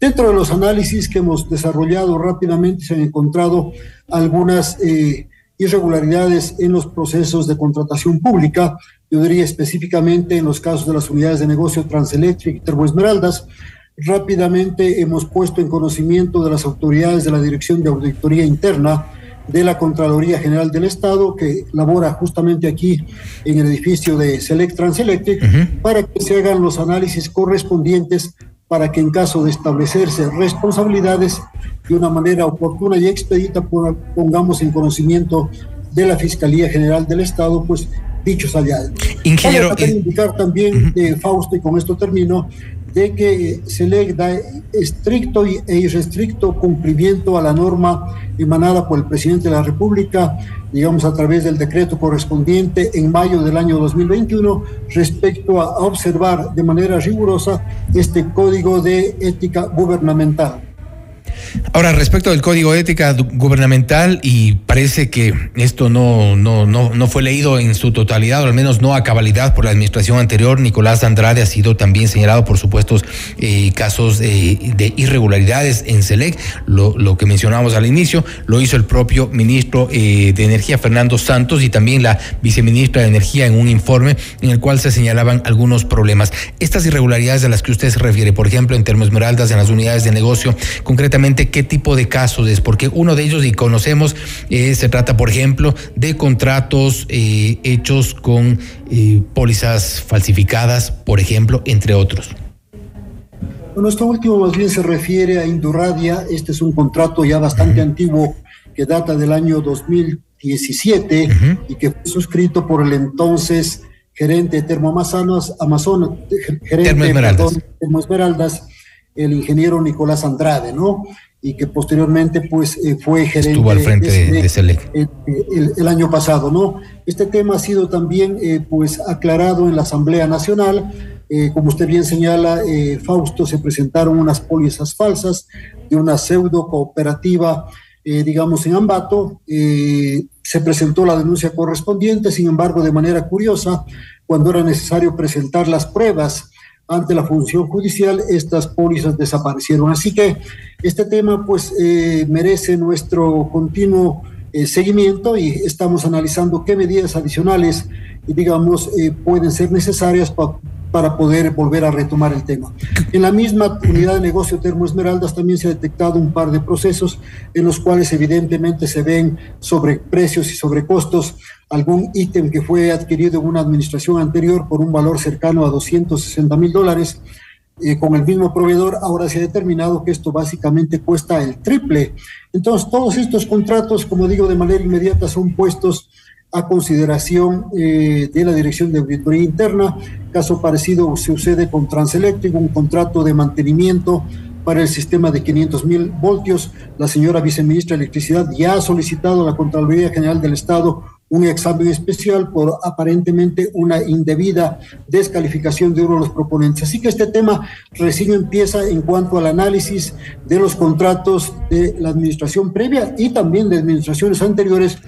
Dentro de los análisis que hemos desarrollado rápidamente se han encontrado algunas eh, irregularidades en los procesos de contratación pública, yo diría específicamente en los casos de las unidades de negocio Transelectric y Termoesmeraldas. Rápidamente hemos puesto en conocimiento de las autoridades de la Dirección de Auditoría Interna de la Contraloría General del Estado, que labora justamente aquí en el edificio de Select Transelectric, para que se hagan los análisis correspondientes para que en caso de establecerse responsabilidades de una manera oportuna y expedita pongamos en conocimiento de la Fiscalía General del Estado, pues dichos allá. Ingeniero. Vale indicar también, uh Fausto, y con esto termino, de que se le da estricto e irrestricto cumplimiento a la norma emanada por el presidente de la República, digamos a través del decreto correspondiente en mayo del año 2021, respecto a observar de manera rigurosa este código de ética gubernamental. Ahora, respecto del código de ética gubernamental, y parece que esto no, no, no, no fue leído en su totalidad, o al menos no a cabalidad por la administración anterior, Nicolás Andrade ha sido también señalado por supuestos eh, casos de irregularidades en SELEC, lo, lo, que mencionamos al inicio, lo hizo el propio ministro eh, de Energía, Fernando Santos, y también la viceministra de Energía en un informe en el cual se señalaban algunos problemas. Estas irregularidades a las que usted se refiere, por ejemplo, en Termoesmeraldas, en las unidades de negocio, concretamente, qué tipo de casos es, porque uno de ellos, y conocemos, eh, se trata, por ejemplo, de contratos eh, hechos con eh, pólizas falsificadas, por ejemplo, entre otros. Bueno, esto último más bien se refiere a Induradia. Este es un contrato ya bastante antiguo que data del año 2017 y que fue suscrito por el entonces gerente de Termoamazonas, Amazonas, gerente de Termoesmeraldas, el ingeniero Nicolás Andrade, ¿no? y que posteriormente pues eh, fue gerente Estuvo al frente de, El, año pasado, ¿no? Este tema ha sido también eh, pues aclarado en la Asamblea Nacional. Eh, como usted bien señala, Fausto, se presentaron unas pólizas falsas de una pseudo cooperativa, digamos, en Ambato. se presentó la denuncia correspondiente, sin embargo, de manera curiosa, cuando era necesario presentar las pruebas ante la función judicial, estas pólizas desaparecieron. Así que este tema pues eh, merece nuestro continuo eh, seguimiento y estamos analizando qué medidas adicionales, digamos, eh, pueden ser necesarias para poder volver a retomar el tema. En la misma unidad de negocio Termo Esmeraldas también se ha detectado un par de procesos en los cuales evidentemente se ven sobreprecios y sobrecostos algún ítem que fue adquirido en una administración anterior por un valor cercano a 260 mil dólares. Eh, con el mismo proveedor, ahora se ha determinado que esto básicamente cuesta el triple. Entonces, todos estos contratos, como digo, de manera inmediata son puestos a consideración eh, de la Dirección de Auditoría Interna. Caso parecido sucede con Transeléctrico, un contrato de mantenimiento para el sistema de 500 mil voltios. La señora viceministra de Electricidad ya ha solicitado a la Contraloría General del Estado un examen especial por aparentemente una indebida descalificación de uno de los proponentes. Así que este tema recién empieza en cuanto al análisis de los contratos de la administración previa y también de administraciones anteriores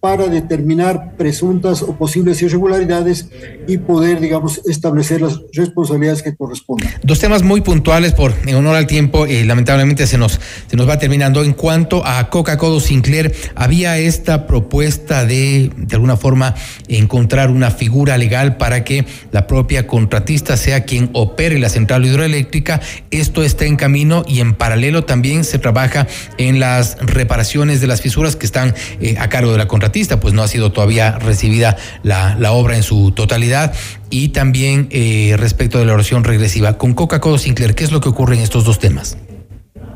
para determinar presuntas o posibles irregularidades y poder, digamos, establecer las responsabilidades que correspondan. Dos temas muy puntuales por en honor al tiempo, eh, lamentablemente se nos, se nos va terminando. En cuanto a Coca-Cola Sinclair, había esta propuesta de, de alguna forma, encontrar una figura legal para que la propia contratista sea quien opere la central hidroeléctrica. Esto está en camino y en paralelo también se trabaja en las reparaciones de las fisuras que están eh, a cargo de la contratista pues no ha sido todavía recibida la, la obra en su totalidad. Y también eh, respecto de la oración regresiva, con Coca-Cola Sinclair, ¿qué es lo que ocurre en estos dos temas?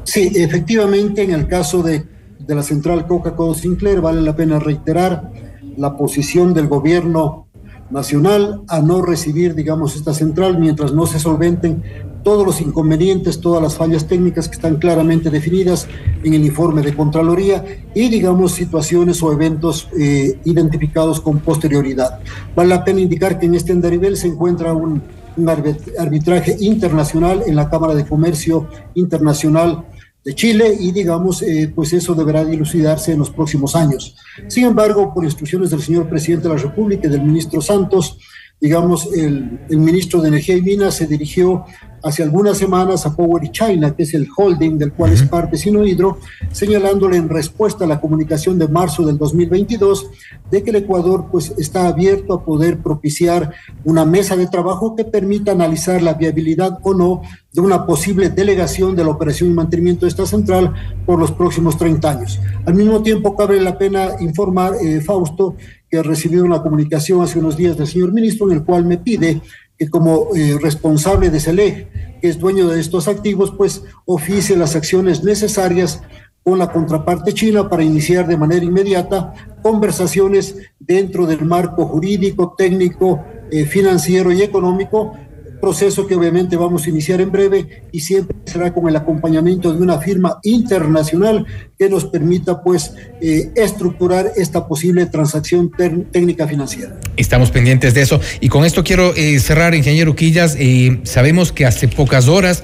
Sí, efectivamente, en el caso de, de la central Coca-Cola Sinclair, vale la pena reiterar la posición del gobierno nacional a no recibir, digamos, esta central mientras no se solventen todos los inconvenientes, todas las fallas técnicas que están claramente definidas en el informe de Contraloría y, digamos, situaciones o eventos eh, identificados con posterioridad. Vale la pena indicar que en este andarivel se encuentra un, un arbitraje internacional en la Cámara de Comercio Internacional de Chile y digamos, eh, pues eso deberá dilucidarse en los próximos años. Sin embargo, por instrucciones del señor presidente de la República y del ministro Santos, digamos, el, el, ministro de Energía y Minas se dirigió hace algunas semanas a Power China, que es el holding del cual es parte Sinohidro, señalándole en respuesta a la comunicación de marzo del 2022 de que el Ecuador pues está abierto a poder propiciar una mesa de trabajo que permita analizar la viabilidad o no de una posible delegación de la operación y mantenimiento de esta central por los próximos 30 años. Al mismo tiempo, cabe la pena informar, eh, Fausto, he recibido una comunicación hace unos días del señor ministro en el cual me pide que como eh, responsable de SELEG, que es dueño de estos activos, pues oficie las acciones necesarias con la contraparte china para iniciar de manera inmediata conversaciones dentro del marco jurídico, técnico, eh, financiero y económico proceso que obviamente vamos a iniciar en breve y siempre será con el acompañamiento de una firma internacional que nos permita pues eh, estructurar esta posible transacción técnica financiera. Estamos pendientes de eso y con esto quiero eh, cerrar, ingeniero Quillas, eh, sabemos que hace pocas horas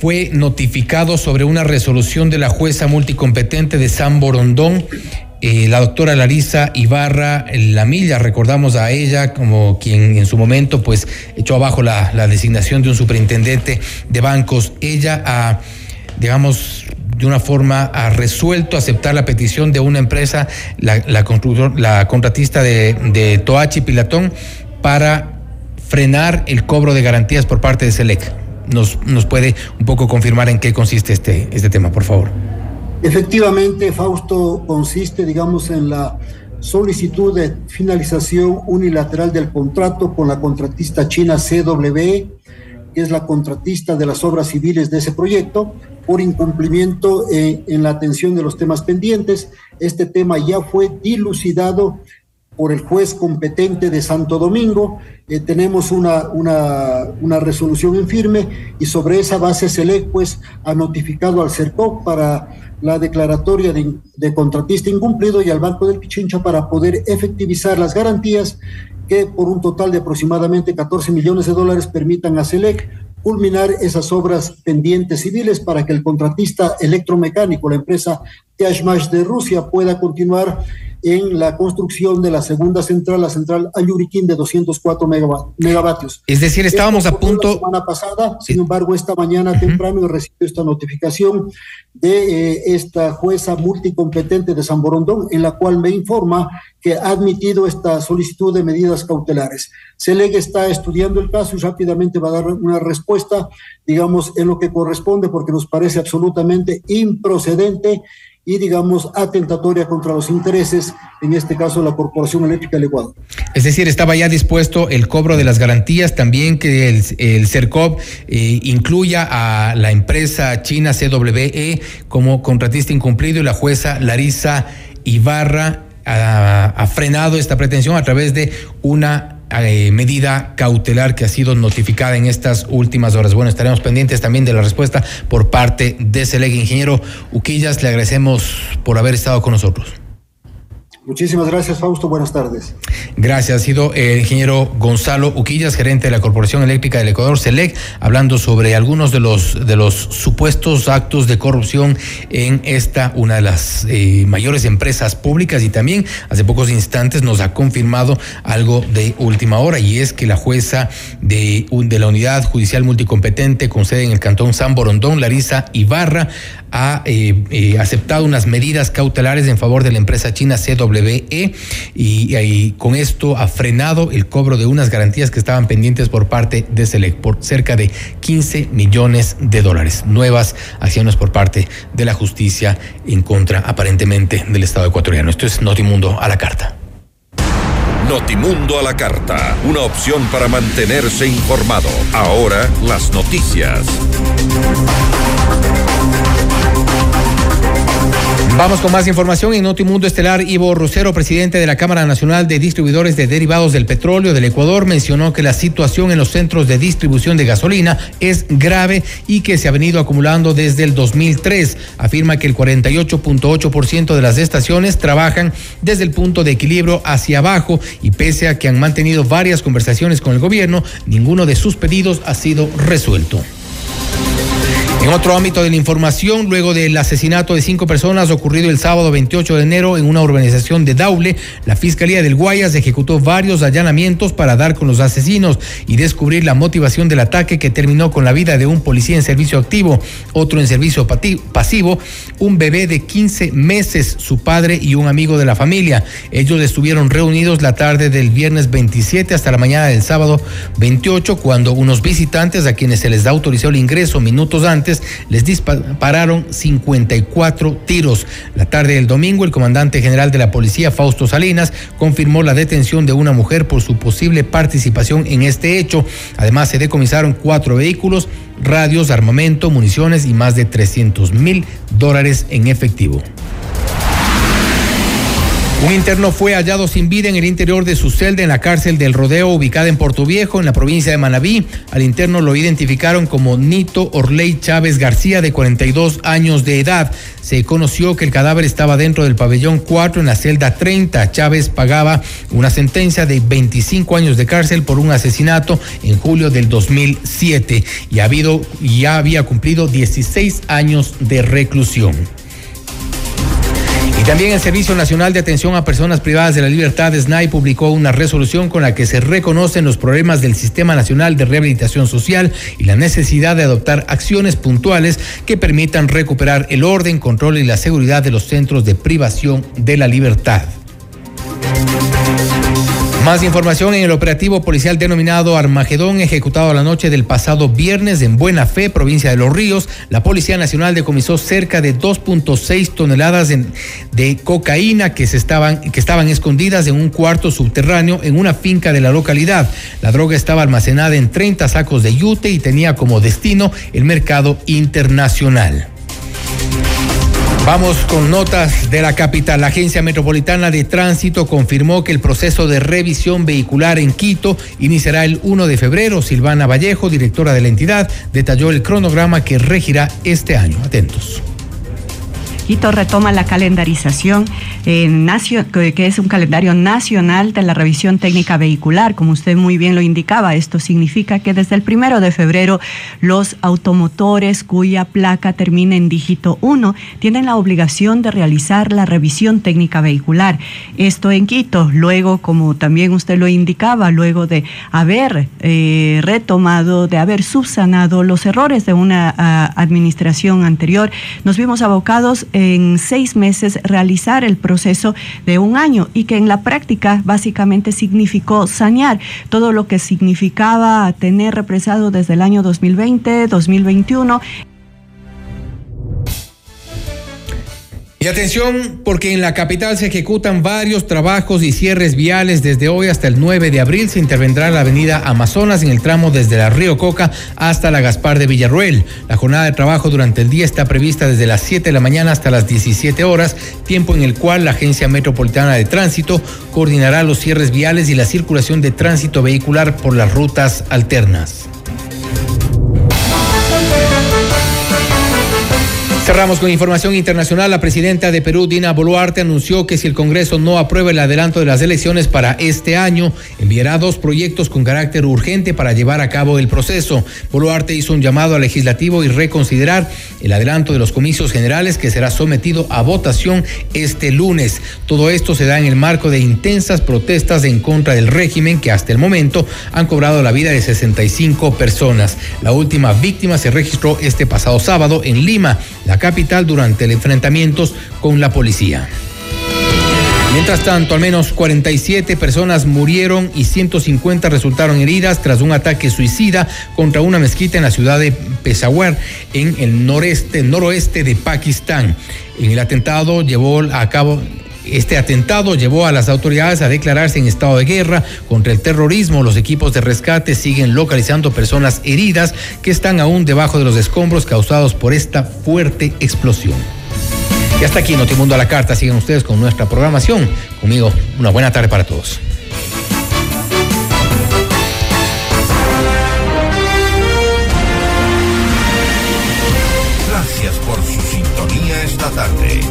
fue notificado sobre una resolución de la jueza multicompetente de San Borondón eh, la doctora Larisa Ibarra Lamilla, recordamos a ella como quien en su momento pues echó abajo la, designación de un superintendente de bancos. Ella ha, digamos, de una forma ha resuelto aceptar la petición de una empresa, la, la, contratista de, Toachi Pilatón, para frenar el cobro de garantías por parte de SELEC. Nos, nos puede un poco confirmar en qué consiste este, este tema, por favor. Efectivamente, Fausto consiste, digamos, en la solicitud de finalización unilateral del contrato con la contratista china CWE, que es la contratista de las obras civiles de ese proyecto, por incumplimiento en, en la atención de los temas pendientes. Este tema ya fue dilucidado por el juez competente de Santo Domingo. Eh, tenemos una, una, una, resolución en firme y sobre esa base SELEC pues ha notificado al CERCOC para la declaratoria de, contratista incumplido y al Banco del Pichincha para poder efectivizar las garantías que por un total de aproximadamente 14 millones de dólares permitan a SELEC culminar esas obras pendientes civiles para que el contratista electromecánico, la empresa Tiashmash de Rusia, pueda continuar en la construcción de la segunda central, la central Ayuriquín de 204 megavatios. Es decir, estábamos Esto a punto... La semana pasada, sin embargo, esta mañana uh -huh. temprano he recibido esta notificación de eh, esta jueza multicompetente de San Borondón, en la cual me informa que ha admitido esta solicitud de medidas cautelares. CELEG está estudiando el caso y rápidamente va a dar una respuesta, digamos, en lo que corresponde, porque nos parece absolutamente improcedente y, digamos, atentatoria contra los intereses, en este caso, la Corporación Eléctrica del Ecuador. Es decir, estaba ya dispuesto el cobro de las garantías, también que el, el CERCOP eh, incluya a la empresa china CWE como contratista incumplido y la jueza Larisa Ibarra ha, ha frenado esta pretensión a través de una eh, medida cautelar que ha sido notificada en estas últimas horas. Bueno, estaremos pendientes también de la respuesta por parte de CELEG. Ingeniero Uquillas, le agradecemos por haber estado con nosotros. Muchísimas gracias, Fausto. Buenas tardes. Gracias. Ha sido el ingeniero Gonzalo Uquillas, gerente de la Corporación Eléctrica del Ecuador, SELEC, hablando sobre algunos de los, de los supuestos actos de corrupción en esta, una de las eh, mayores empresas públicas. Y también hace pocos instantes nos ha confirmado algo de última hora y es que la jueza de, de la Unidad Judicial Multicompetente con sede en el Cantón San Borondón, Larisa Ibarra, ha eh, eh, aceptado unas medidas cautelares en favor de la empresa china CWE y, y, con esto ha frenado el cobro de unas garantías que estaban pendientes por parte de Select por cerca de 15 millones de dólares. Nuevas acciones por parte de la justicia en contra aparentemente del Estado ecuatoriano. Esto es Notimundo a la carta. Notimundo a la carta, una opción para mantenerse informado. Ahora las noticias. Vamos con más información en Notimundo Estelar. Ivo Rosero, presidente de la Cámara Nacional de Distribuidores de Derivados del Petróleo del Ecuador, mencionó que la situación en los centros de distribución de gasolina es grave y que se ha venido acumulando desde el 2003. Afirma que el 48.8% de las estaciones trabajan desde el punto de equilibrio hacia abajo y pese a que han mantenido varias conversaciones con el gobierno, ninguno de sus pedidos ha sido resuelto. En otro ámbito de la información, luego del asesinato de cinco personas ocurrido el sábado 28 de enero en una urbanización de Daule, la Fiscalía del Guayas ejecutó varios allanamientos para dar con los asesinos y descubrir la motivación del ataque que terminó con la vida de un policía en servicio activo, otro en servicio pasivo, un bebé de 15 meses, su padre y un amigo de la familia. Ellos estuvieron reunidos la tarde del viernes 27 hasta la mañana del sábado 28 cuando unos visitantes a quienes se les autorizó el ingreso minutos antes les dispararon 54 tiros. La tarde del domingo, el comandante general de la policía, Fausto Salinas, confirmó la detención de una mujer por su posible participación en este hecho. Además, se decomisaron cuatro vehículos, radios, armamento, municiones y más de 300 mil dólares en efectivo. Un interno fue hallado sin vida en el interior de su celda en la cárcel del Rodeo ubicada en Puerto Viejo, en la provincia de Manabí. Al interno lo identificaron como Nito Orley Chávez García, de 42 años de edad. Se conoció que el cadáver estaba dentro del pabellón 4 en la celda 30. Chávez pagaba una sentencia de 25 años de cárcel por un asesinato en julio del 2007 y ha ya había cumplido 16 años de reclusión. Y también el Servicio Nacional de Atención a Personas Privadas de la Libertad, SNAI, publicó una resolución con la que se reconocen los problemas del Sistema Nacional de Rehabilitación Social y la necesidad de adoptar acciones puntuales que permitan recuperar el orden, control y la seguridad de los centros de privación de la libertad. Más información en el operativo policial denominado Armagedón, ejecutado la noche del pasado viernes en Buena Fe, provincia de Los Ríos. La Policía Nacional decomisó cerca de 2.6 toneladas de cocaína que, se estaban, que estaban escondidas en un cuarto subterráneo en una finca de la localidad. La droga estaba almacenada en 30 sacos de yute y tenía como destino el mercado internacional. Vamos con notas de la capital. La Agencia Metropolitana de Tránsito confirmó que el proceso de revisión vehicular en Quito iniciará el 1 de febrero. Silvana Vallejo, directora de la entidad, detalló el cronograma que regirá este año. Atentos. Quito retoma la calendarización, eh, que es un calendario nacional de la revisión técnica vehicular, como usted muy bien lo indicaba. Esto significa que desde el primero de febrero los automotores cuya placa termina en dígito 1 tienen la obligación de realizar la revisión técnica vehicular. Esto en Quito, luego, como también usted lo indicaba, luego de haber eh, retomado, de haber subsanado los errores de una uh, administración anterior, nos vimos abocados en seis meses realizar el proceso de un año y que en la práctica básicamente significó sanear todo lo que significaba tener represado desde el año 2020, 2021 Y atención, porque en la capital se ejecutan varios trabajos y cierres viales. Desde hoy hasta el 9 de abril se intervendrá la avenida Amazonas en el tramo desde la Río Coca hasta la Gaspar de Villarruel. La jornada de trabajo durante el día está prevista desde las 7 de la mañana hasta las 17 horas, tiempo en el cual la Agencia Metropolitana de Tránsito coordinará los cierres viales y la circulación de tránsito vehicular por las rutas alternas. Cerramos con información internacional. La presidenta de Perú, Dina Boluarte, anunció que si el Congreso no aprueba el adelanto de las elecciones para este año, enviará dos proyectos con carácter urgente para llevar a cabo el proceso. Boluarte hizo un llamado al legislativo y reconsiderar el adelanto de los comicios generales que será sometido a votación este lunes. Todo esto se da en el marco de intensas protestas en contra del régimen que hasta el momento han cobrado la vida de 65 personas. La última víctima se registró este pasado sábado en Lima. La capital durante el enfrentamientos con la policía. Mientras tanto, al menos 47 personas murieron y 150 resultaron heridas tras un ataque suicida contra una mezquita en la ciudad de Peshawar, en el noreste, noroeste de Pakistán. En el atentado llevó a cabo este atentado llevó a las autoridades a declararse en estado de guerra contra el terrorismo. Los equipos de rescate siguen localizando personas heridas que están aún debajo de los escombros causados por esta fuerte explosión. Y hasta aquí Notimundo a la carta. Sigan ustedes con nuestra programación. Conmigo, una buena tarde para todos.